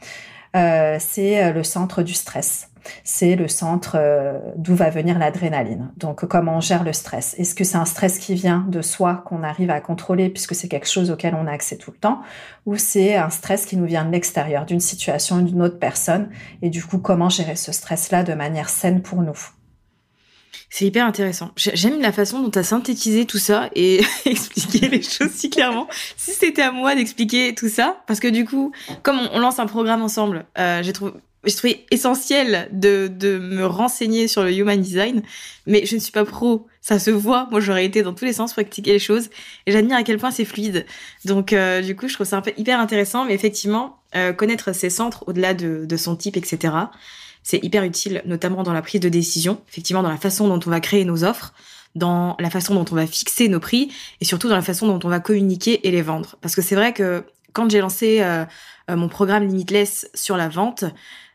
c'est le centre du stress c'est le centre euh, d'où va venir l'adrénaline. Donc comment on gère le stress Est-ce que c'est un stress qui vient de soi qu'on arrive à contrôler puisque c'est quelque chose auquel on a accès tout le temps ou c'est un stress qui nous vient de l'extérieur, d'une situation, d'une autre personne? Et du coup comment gérer ce stress-là de manière saine pour nous? C'est hyper intéressant. J'aime la façon dont tu as synthétisé tout ça et expliqué les choses si clairement. Si c'était à moi d'expliquer tout ça, parce que du coup, comme on, lance un programme ensemble, euh, j'ai trouvé je trouvais essentiel de, de me renseigner sur le human design, mais je ne suis pas pro. Ça se voit. Moi, j'aurais été dans tous les sens pour pratiquer les choses. Et j'admire à quel point c'est fluide. Donc, euh, du coup, je trouve ça un peu hyper intéressant. Mais effectivement, euh, connaître ses centres au-delà de, de son type, etc., c'est hyper utile, notamment dans la prise de décision. Effectivement, dans la façon dont on va créer nos offres, dans la façon dont on va fixer nos prix, et surtout dans la façon dont on va communiquer et les vendre. Parce que c'est vrai que quand j'ai lancé euh, mon programme Limitless sur la vente,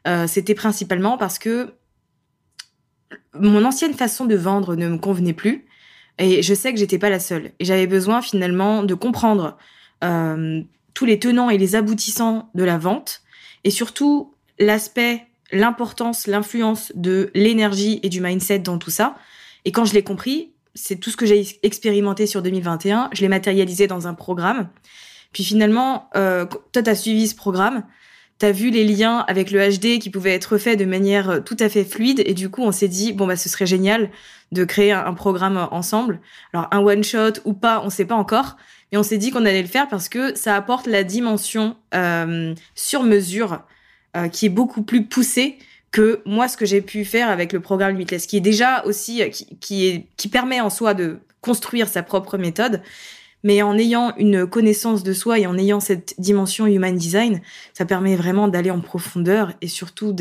euh, c'était principalement parce que mon ancienne façon de vendre ne me convenait plus et je sais que j'étais pas la seule et j'avais besoin finalement de comprendre euh, tous les tenants et les aboutissants de la vente et surtout l'aspect, l'importance, l'influence de l'énergie et du mindset dans tout ça. Et quand je l'ai compris, c'est tout ce que j'ai expérimenté sur 2021. Je l'ai matérialisé dans un programme. Puis finalement, euh, toi, tu as suivi ce programme. Tu as vu les liens avec le HD qui pouvaient être faits de manière euh, tout à fait fluide. Et du coup, on s'est dit, bon, bah, ce serait génial de créer un, programme ensemble. Alors, un one-shot ou pas, on sait pas encore. Mais on s'est dit qu'on allait le faire parce que ça apporte la dimension euh, sur mesure euh, qui est beaucoup plus poussée que moi ce que j'ai pu faire avec le programme Limitless, qui est déjà aussi euh, qui, qui, est, qui permet en soi de construire sa propre méthode, mais en ayant une connaissance de soi et en ayant cette dimension human design, ça permet vraiment d'aller en profondeur et surtout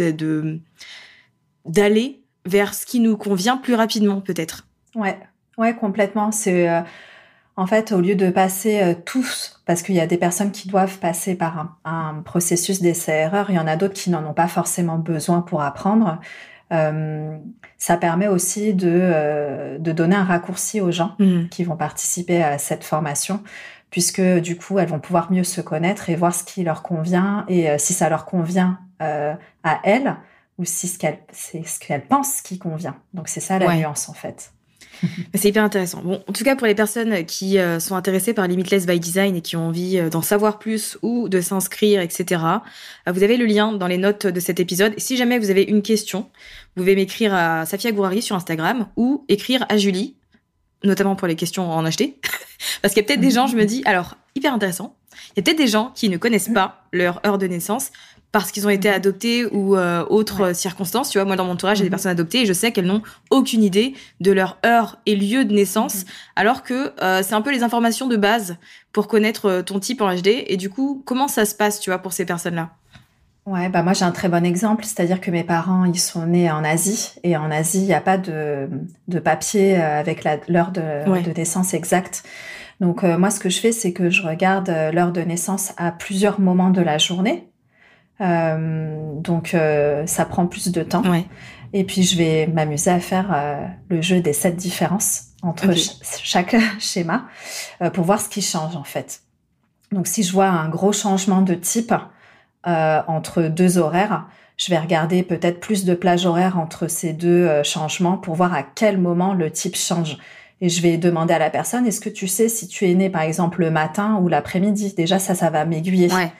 d'aller vers ce qui nous convient plus rapidement peut-être. Ouais, ouais complètement. C'est euh, en fait, au lieu de passer euh, tous, parce qu'il y a des personnes qui doivent passer par un, processus d'essai-erreur, il y en a d'autres qui n'en ont pas forcément besoin pour apprendre. Euh, ça permet aussi de, euh, de donner un raccourci aux gens mmh. qui vont participer à cette formation, puisque du coup, elles vont pouvoir mieux se connaître et voir ce qui leur convient et si ça leur convient à elles ou si ce qu'elles c'est ce qu'elles pensent qui convient. Donc c'est ça la nuance en fait. C'est hyper intéressant. Bon, en tout cas, pour les personnes qui euh, sont intéressées par Limitless by Design et qui ont envie euh, d'en savoir plus ou de s'inscrire, etc., euh, vous avez le lien dans les notes de cet épisode. si jamais vous avez une question, vous pouvez m'écrire à Safia Gourari sur Instagram ou écrire à Julie, notamment pour les questions en acheter. Parce qu'il y a peut-être des gens, je me dis, alors, hyper intéressant, il y a peut-être des gens qui ne connaissent pas leur heure de naissance, parce qu'ils ont été mhm. adoptés ou euh, autres circonstances. Tu vois, moi dans mon entourage, j'ai des mhm. personnes adoptées et je sais qu'elles n'ont aucune idée de leur heure et lieu de naissance, mhm. alors que euh, c'est un peu les informations de base pour connaître euh, ton type en HD. Et du coup, comment ça se passe, tu vois, pour ces personnes-là? Ouais, bah moi j'ai un très bon exemple, c'est-à-dire que mes parents ils sont nés en Asie et en Asie il n'y a pas de, de papier avec l'heure de, de naissance exacte. Donc moi ce que je fais c'est que je regarde l'heure de naissance à plusieurs moments de la journée euh, donc euh, ça prend plus de temps. Et puis je vais m'amuser à faire euh, le jeu des sept différences entre chaque schéma pour voir ce qui change en fait. Donc si je vois un gros changement de type entre deux horaires, je vais regarder peut-être plus de plages horaires entre ces deux changements pour voir à quel moment le type change. Et je vais demander à la personne, est-ce que tu sais si tu es né par exemple le matin ou l'après-midi? Déjà ça, ça va m'aiguiller. Ouais.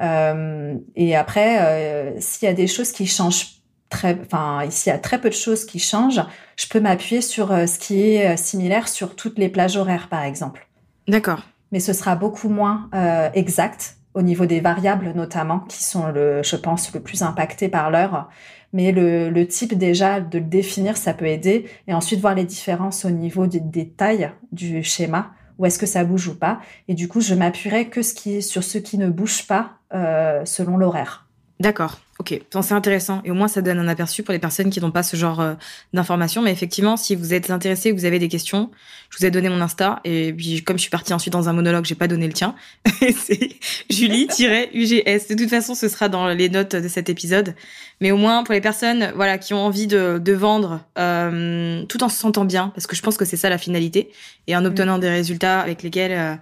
Euh, et après, euh, s'il y a des choses qui changent très, enfin, s'il y a très peu de choses qui changent, je peux m'appuyer sur euh, ce qui est similaire sur toutes les plages horaires, par exemple. D'accord. Mais ce sera beaucoup moins exact au niveau des variables notamment, qui sont, le, je pense, le plus impacté par l'heure. Mais le, le, type déjà, de le définir, ça peut aider. Et ensuite, voir les différences au niveau des, des tailles du schéma ou est-ce que ça bouge ou pas. Et du coup, je m'appuierai que ce qui sur ce qui ne bouge pas euh, selon l'horaire. D'accord. Ok, c'est intéressant et au moins ça donne un aperçu pour les personnes qui n'ont pas ce genre euh, d'informations. Mais effectivement, si vous êtes intéressé, vous avez des questions, je vous ai donné mon Insta et puis comme je suis partie ensuite dans un monologue, j'ai pas donné le tien. c'est Julie-UGS. De toute façon, ce sera dans les notes de cet épisode. Mais au moins pour les personnes, voilà, qui ont envie de, de vendre euh, tout en se sentant bien, parce que je pense que c'est ça la finalité, et en obtenant mm. des résultats avec lesquels euh,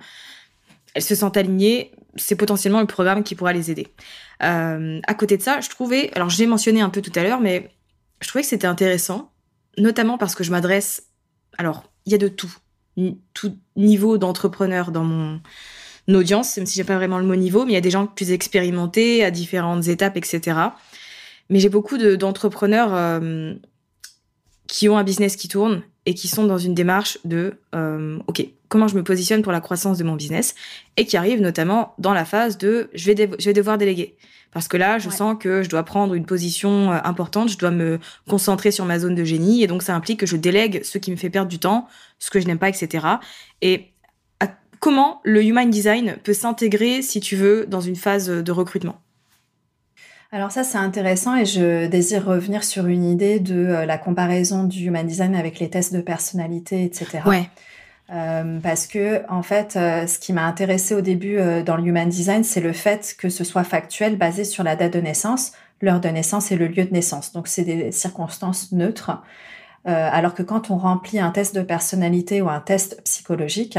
elles se sentent alignées, c'est potentiellement le programme qui pourra les aider. Euh, à côté de ça, je trouvais, alors je l'ai mentionné un peu tout à l'heure, mais je trouvais que c'était intéressant, notamment parce que je m'adresse, alors il y a de tout, tout niveau d'entrepreneur dans mon audience, même si j'ai pas vraiment le mot niveau, mais il y a des gens plus expérimentés à différentes étapes, etc. Mais j'ai beaucoup d'entrepreneurs euh, qui ont un business qui tourne et qui sont dans une démarche de euh, ok comment je me positionne pour la croissance de mon business et qui arrivent notamment dans la phase de je vais je vais devoir déléguer parce que là je sens que je dois prendre une position euh, importante je dois me concentrer sur ma zone de génie et donc ça implique que je délègue ce qui me fait perdre du temps ce que je n'aime pas etc et comment le human design peut s'intégrer si tu veux dans une phase de recrutement? Alors ça, c'est intéressant et je désire revenir sur une idée de euh, la comparaison du human design avec les tests de personnalité, etc. Ouais. Euh, parce que en fait, euh, ce qui m'a intéressé au début dans le human design, c'est le fait que ce soit factuel, basé sur la date de naissance, l'heure de naissance et le lieu de naissance. Donc c'est des circonstances neutres. alors que quand on remplit un test de personnalité ou un test psychologique,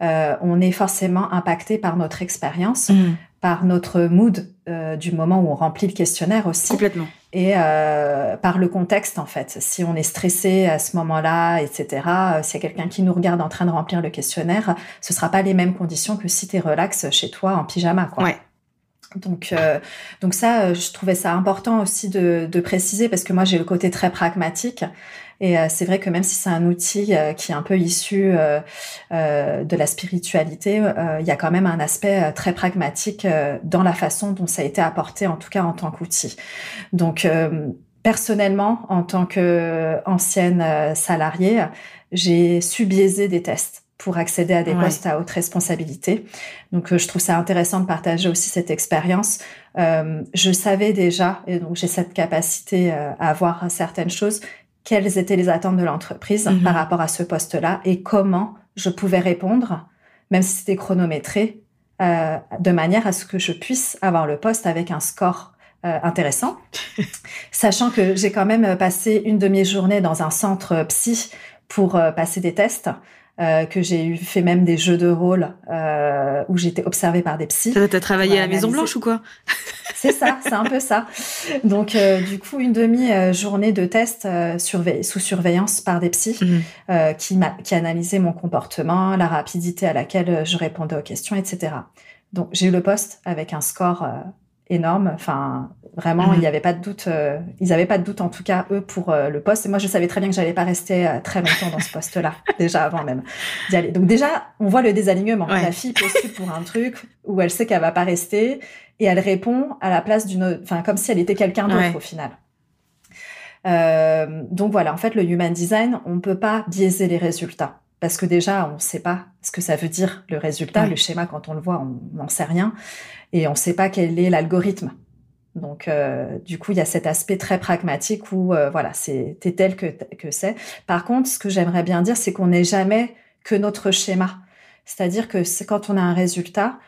on est forcément impacté par notre expérience, mm par notre mood euh, du moment où on remplit le questionnaire aussi. Complètement. Et euh, par le contexte en fait. Si on est stressé à ce moment-là, etc. Euh, S'il y a quelqu'un qui nous regarde en train de remplir le questionnaire, ce sera pas les mêmes conditions que si tu es relax chez toi en pyjama. Quoi. Donc, euh, donc ça, je trouvais ça important aussi de, de préciser parce que moi j'ai le côté très pragmatique et euh, c'est vrai que même si c'est un outil euh, qui est un peu issu euh, de la spiritualité, il y a quand même un aspect très pragmatique dans la façon dont ça a été apporté, en tout cas en tant qu'outil. Donc, personnellement, en tant que ancienne salariée, j'ai su biaiser des tests pour accéder à des postes à haute responsabilité. Donc, je trouve ça intéressant de partager aussi cette expérience. Euh, je savais déjà, et donc j'ai cette capacité à voir certaines choses quelles étaient les attentes de l'entreprise mhm. par rapport à ce poste-là et comment je pouvais répondre, même si c'était chronométré, euh, de manière à ce que je puisse avoir le poste avec un score euh, intéressant, sachant que j'ai quand même passé une demi-journée dans un centre psy pour euh, passer des tests. Euh, que j'ai eu fait même des jeux de rôle euh, où j'étais observée par des psys. T'as travaillé à la Maison Blanche ou quoi C'est ça, c'est un peu ça. Donc euh, du coup une demi-journée de test euh, sous surveillance par des psys mhm. euh, qui, qui analysaient mon comportement, la rapidité à laquelle je répondais aux questions, etc. Donc j'ai eu le poste avec un score énorme. Enfin, vraiment, il n'y mhm. avait pas de doute. Euh, ils n'avaient pas de doute, en tout cas, eux, pour euh, le poste. Et moi, je savais très bien que j'allais pas rester euh, très longtemps dans ce poste-là, déjà avant même d'y aller. Donc déjà, on voit le désalignement. La fille postule pour un truc où elle sait qu'elle va pas rester et elle répond à la place d'une, enfin, comme si elle était quelqu'un d'autre au final. donc voilà, en fait, le human design, on peut pas biaiser les résultats. Parce que déjà, on ne sait pas ce que ça veut dire le résultat, le schéma, quand on le voit, on n'en sait rien et on ne sait pas quel est l'algorithme. Donc, euh, du coup, il y a cet aspect très pragmatique où, euh, voilà, c'est tel que, que c'est. Par contre, ce que j'aimerais bien dire, c'est qu'on n'est jamais que notre schéma. C'est-à-dire que quand on a un résultat,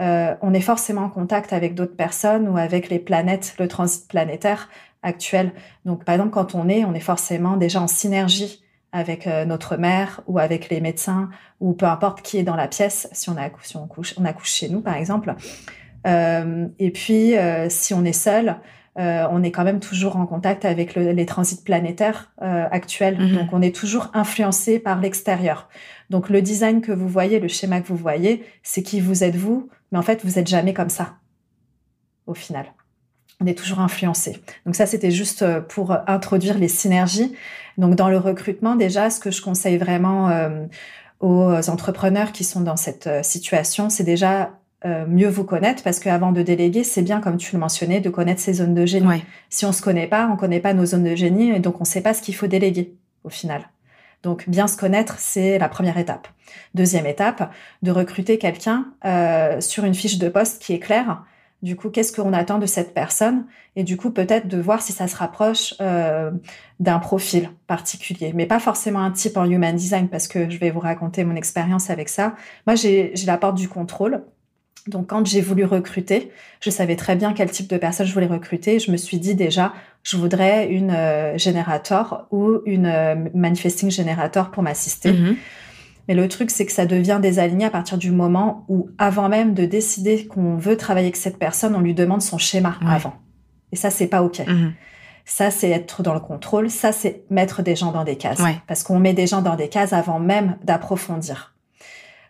euh, on est forcément en contact avec d'autres personnes ou avec les planètes, le transit planétaire actuel. Donc, par exemple, quand on est, on est forcément déjà en synergie avec notre mère ou avec les médecins ou peu importe qui est dans la pièce, si on, a, si on, couche, on accouche chez nous, par exemple. Euh, et puis, euh, si on est seul, euh, on est quand même toujours en contact avec les transits planétaires actuels. Mhm. Donc, on est toujours influencé par l'extérieur. Donc, le design que vous voyez, le schéma que vous voyez, c'est qui vous êtes vous, mais en fait, vous êtes jamais comme ça, au final. On est toujours influencé. Donc ça, c'était juste pour introduire les synergies. Donc dans le recrutement, déjà, ce que je conseille vraiment aux entrepreneurs qui sont dans cette situation, c'est déjà euh, mieux vous connaître parce qu'avant de déléguer, c'est bien, comme tu le mentionnais, de connaître ses zones de génie. Si on se connaît pas, on connaît pas nos zones de génie et donc on sait pas ce qu'il faut déléguer au final. Donc bien se connaître, c'est la première étape. Deuxième étape, de recruter quelqu'un euh, sur une fiche de poste qui est claire. Du coup, qu'est-ce qu'on attend de cette personne? Et du coup, peut-être de voir si ça se rapproche euh, d'un profil particulier, mais pas forcément un type en human design, parce que je vais vous raconter mon expérience avec ça. Moi, j'ai la porte du contrôle. Donc, quand j'ai voulu recruter, je savais très bien quel type de personne je voulais recruter. Je me suis dit déjà, je voudrais une euh, générateur ou une euh, manifesting générateur pour m'assister. Mhm. Mais le truc, c'est que ça devient désaligné à partir du moment où, avant même de décider qu'on veut travailler avec cette personne, on lui demande son schéma avant. Et ça, c'est pas OK. Mhm. Ça, c'est être dans le contrôle. Ça, c'est mettre des gens dans des cases. Parce qu'on met des gens dans des cases avant même d'approfondir.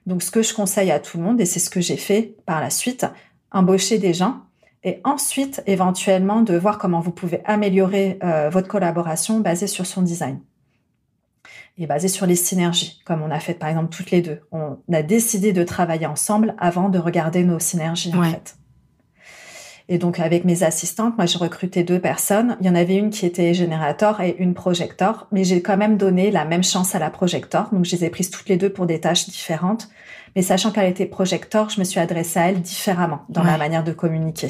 Donc, ce que je conseille à tout le monde, et c'est ce que j'ai fait par la suite, embaucher des gens et ensuite, éventuellement, de voir comment vous pouvez améliorer euh, votre collaboration basée sur son design et basée sur les synergies, comme on a fait par exemple toutes les deux. On a décidé de travailler ensemble avant de regarder nos synergies, en fait. Et donc, avec mes assistantes, moi, j'ai recruté deux personnes. Il y en avait une qui était générateur et une projecteur, mais j'ai quand même donné la même chance à la projecteur. Donc, je les ai prises toutes les deux pour des tâches différentes. Mais sachant qu'elle était projecteur, je me suis adressée à elle différemment dans ma manière de communiquer.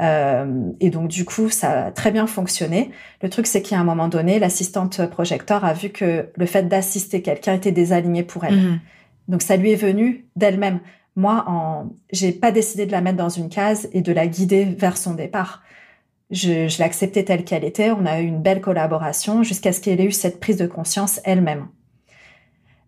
Euh, et donc du coup, ça a très bien fonctionné. Le truc, c'est qu'à un moment donné, l'assistante projecteur a vu que le fait d'assister quelqu'un était désaligné pour elle. Mhm. Donc ça lui est venu d'elle-même. Moi, en, j'ai pas décidé de la mettre dans une case et de la guider vers son départ. Je, je l'ai acceptée telle qu'elle était. On a eu une belle collaboration jusqu'à ce qu'elle ait eu cette prise de conscience elle-même.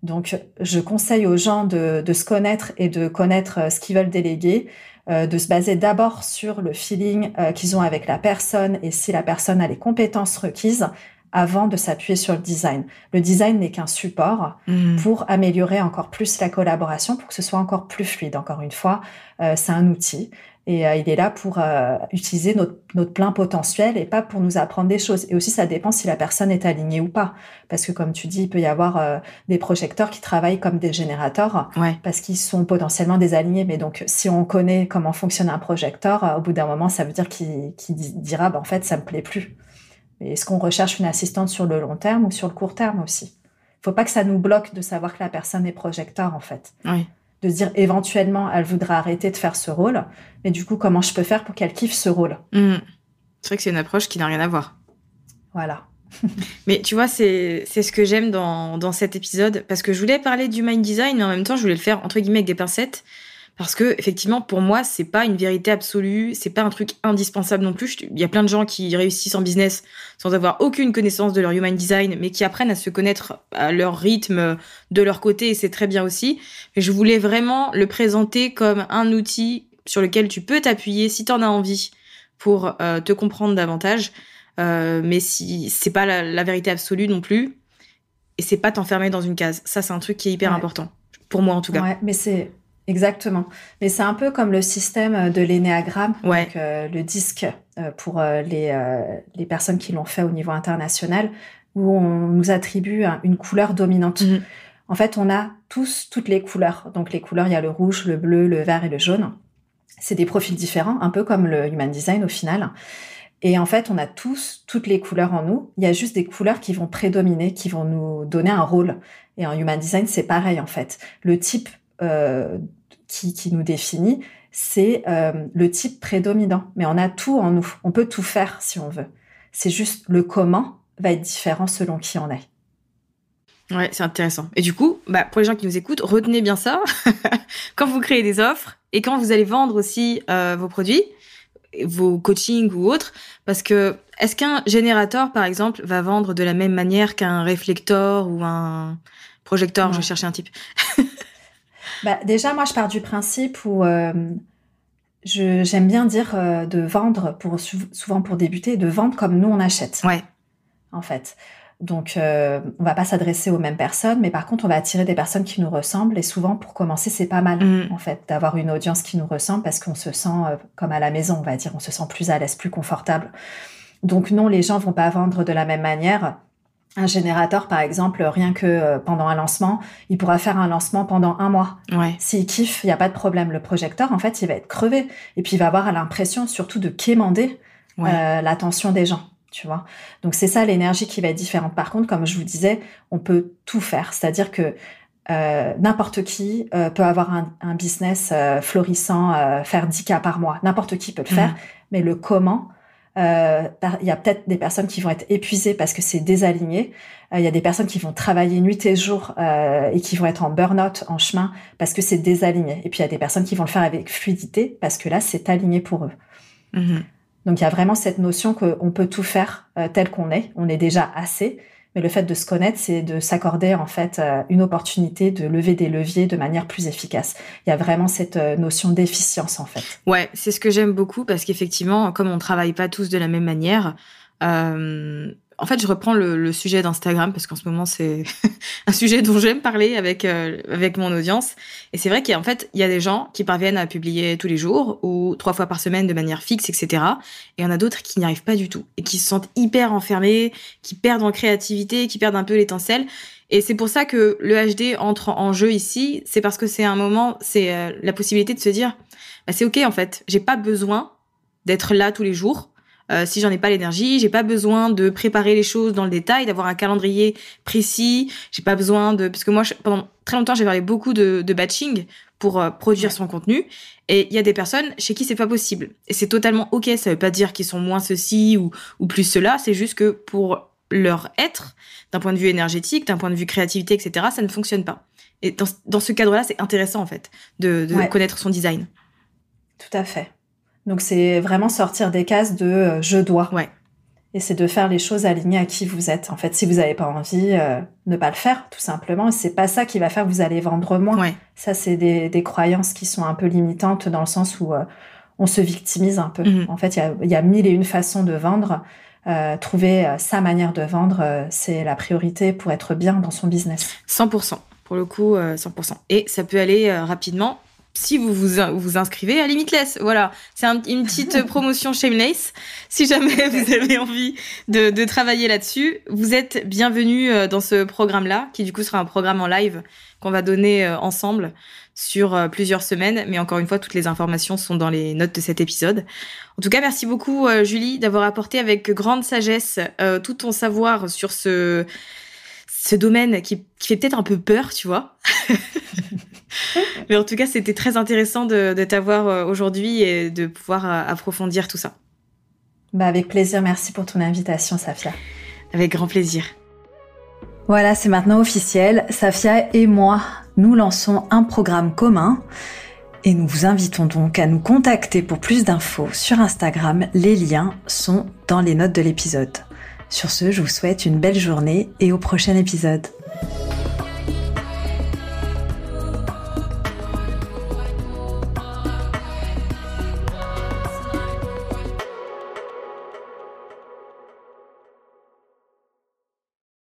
Donc, je conseille aux gens de, de se connaître et de connaître ce qu'ils veulent déléguer, de se baser d'abord sur le feeling qu'ils ont avec la personne et si la personne a les compétences requises avant de s'appuyer sur le design. Le design n'est qu'un support mm. pour améliorer encore plus la collaboration, pour que ce soit encore plus fluide. Encore une fois, euh, c'est un outil et euh, il est là pour euh, utiliser notre, notre, plein potentiel et pas pour nous apprendre des choses. Et aussi, ça dépend si la personne est alignée ou pas. Parce que comme tu dis, il peut y avoir des projecteurs qui travaillent comme des générateurs parce qu'ils sont potentiellement désalignés. Mais donc, si on connaît comment fonctionne un projecteur, au bout d'un moment, ça veut dire qu'il dira, bah, en fait, ça me plaît plus. Est-ce qu'on recherche une assistante sur le long terme ou sur le court terme aussi? Il faut pas que ça nous bloque de savoir que la personne est projecteur en fait. Oui. De dire éventuellement elle voudra arrêter de faire ce rôle, mais du coup comment je peux faire pour qu'elle kiffe ce rôle? Mmh. C'est vrai que c'est une approche qui n'a rien à voir. Voilà. mais tu vois, c'est ce que j'aime dans, dans cet épisode, parce que je voulais parler du mind design, mais en même temps, je voulais le faire entre guillemets avec des pincettes, parce que effectivement pour moi c'est pas une vérité absolue, c'est pas un truc indispensable non plus. Il y a plein de gens qui réussissent en business sans avoir aucune connaissance de leur human design, mais qui apprennent à se connaître à leur rythme de leur côté et c'est très bien aussi. Mais je voulais vraiment le présenter comme un outil sur lequel tu peux t'appuyer si tu en as envie pour euh, te comprendre davantage. Euh, mais si c'est pas la, vérité absolue non plus, et c'est pas t'enfermer dans une case. Ça c'est un truc qui est hyper important pour moi en tout cas. Ouais, mais c'est Exactement. Mais c'est un peu comme le système de l'énéagramme, donc euh, le disque euh, pour euh, les, les personnes qui l'ont fait au niveau international, où on nous attribue une couleur dominante. Mhm. En fait, on a tous toutes les couleurs. Donc les couleurs, il y a le rouge, le bleu, le vert et le jaune. C'est des profils différents, un peu comme le human design au final. Et en fait, on a tous toutes les couleurs en nous. Il y a juste des couleurs qui vont prédominer, qui vont nous donner un rôle. Et en human design, c'est pareil en fait. Le type euh, qui, qui, nous définit, c'est euh, le type prédominant. Mais on a tout en nous. On peut tout faire si on veut. C'est juste le comment va être différent selon qui on est. Ouais, c'est intéressant. Et du coup, bah, pour les gens qui nous écoutent, retenez bien ça quand vous créez des offres et quand vous allez vendre aussi euh, vos produits, vos coachings ou autres, parce que est-ce qu'un générateur, par exemple, va vendre de la même manière qu'un réflecteur ou un projecteur? Je chercher un type. bah, Déjà, moi, je pars du principe où euh, j'aime bien dire euh, de vendre, pour souvent pour débuter, de vendre comme nous on achète. Ouais. En fait. Donc, euh, on va pas s'adresser aux mêmes personnes, mais par contre, on va attirer des personnes qui nous ressemblent. Et souvent, pour commencer, c'est pas mal, mm. en fait, d'avoir une audience qui nous ressemble parce qu'on se sent euh, comme à la maison, on va dire. On se sent plus à l'aise, plus confortable. Donc, non, les gens vont pas vendre de la même manière un générateur, par exemple, rien que euh, pendant un lancement, il pourra faire un lancement pendant un mois. Ouais. S'il kiffe, il n'y a pas de problème. Le projecteur, en fait, il va être crevé. Et puis, il va avoir l'impression surtout de quémander euh, l'attention des gens. Tu vois Donc, c'est ça l'énergie qui va être différente. Par contre, comme je vous disais, on peut tout faire. C'est-à-dire que euh, n'importe qui peut avoir un, un business florissant, faire 10 cas par mois. N'importe qui peut le faire. Mmh. Mais le comment, euh, il y a peut-être des personnes qui vont être épuisées parce que c'est désaligné. Euh, il y a des personnes qui vont travailler nuit et jour euh, et qui vont être en burn-out en chemin parce que c'est désaligné. Et puis il y a des personnes qui vont le faire avec fluidité parce que là c'est aligné pour eux. Mm-hmm. Donc il y a vraiment cette notion qu'on peut tout faire tel qu'on est. On est déjà assez. Mais le fait de se connaître, c'est de s'accorder en fait euh, une opportunité de lever des leviers de manière plus efficace. Il y a vraiment cette euh, notion d'efficience en fait. Ouais, c'est ce que j'aime beaucoup parce qu'effectivement, comme on travaille pas tous de la même manière, euh, en fait, je reprends le, sujet d'Instagram parce qu'en ce moment, c'est un sujet dont j'aime parler avec euh, avec mon audience. Et c'est vrai qu'en fait, il y a des gens qui parviennent à publier tous les jours ou trois fois par semaine de manière fixe, etc. Et il y en a d'autres qui n'y arrivent pas du tout et qui se sentent hyper enfermés, qui perdent en créativité, qui perdent un peu l'étincelle. Et c'est pour ça que le HD entre en jeu ici. C'est parce que c'est un moment, c'est euh, la possibilité de se dire, bah, c'est ok en fait, j'ai pas besoin d'être là tous les jours euh, si j'en ai pas l'énergie, j'ai pas besoin de préparer les choses dans le détail, d'avoir un calendrier précis. J'ai pas besoin de parce que moi pendant très longtemps j'ai parlé beaucoup de, de batching pour euh, produire son contenu. Et il y a des personnes chez qui c'est pas possible. Et c'est totalement ok. Ça veut pas dire qu'ils sont moins ceci ou, ou plus cela. C'est juste que pour leur être, d'un point de vue énergétique, d'un point de vue créativité, etc., ça ne fonctionne pas. Et dans, dans ce cadre-là, c'est intéressant en fait de, de connaître son design. Tout à fait. Donc c'est vraiment sortir des cases de euh, je dois. Ouais. Et c'est de faire les choses alignées à qui vous êtes. En fait, si vous n'avez pas envie, ne pas le faire, tout simplement. Et c'est pas ça qui va faire que vous allez vendre moins. Ça, c'est des, des, croyances qui sont un peu limitantes dans le sens où on se victimise un peu. Mhm. En fait, il y a, y a, mille et une façons de vendre. Euh, trouver euh, sa manière de vendre, euh, c'est la priorité pour être bien dans son business. 100%, pour le coup, 100%. Et ça peut aller rapidement si vous vous, vous inscrivez à Limitless. Voilà, c'est une petite promotion shameless. Si jamais vous avez envie de, de travailler là-dessus, vous êtes bienvenue dans ce programme-là, qui du coup sera un programme en live qu'on va donner ensemble sur euh, plusieurs semaines. Mais encore une fois, toutes les informations sont dans les notes de cet épisode. En tout cas, merci beaucoup, euh, Julie, d'avoir apporté avec grande sagesse euh, tout ton savoir sur ce, ce domaine qui, qui fait peut-être un peu peur, tu vois. Mais en tout cas, c'était très intéressant de, de t'avoir aujourd'hui et de pouvoir approfondir tout ça. Bah avec plaisir. Merci pour ton invitation, Safia. Avec grand plaisir. Voilà, c'est maintenant officiel. Safia et moi, nous lançons un programme commun et nous vous invitons donc à nous contacter pour plus d'infos sur Instagram. Les liens sont dans les notes de l'épisode. Sur ce, je vous souhaite une belle journée et au prochain épisode.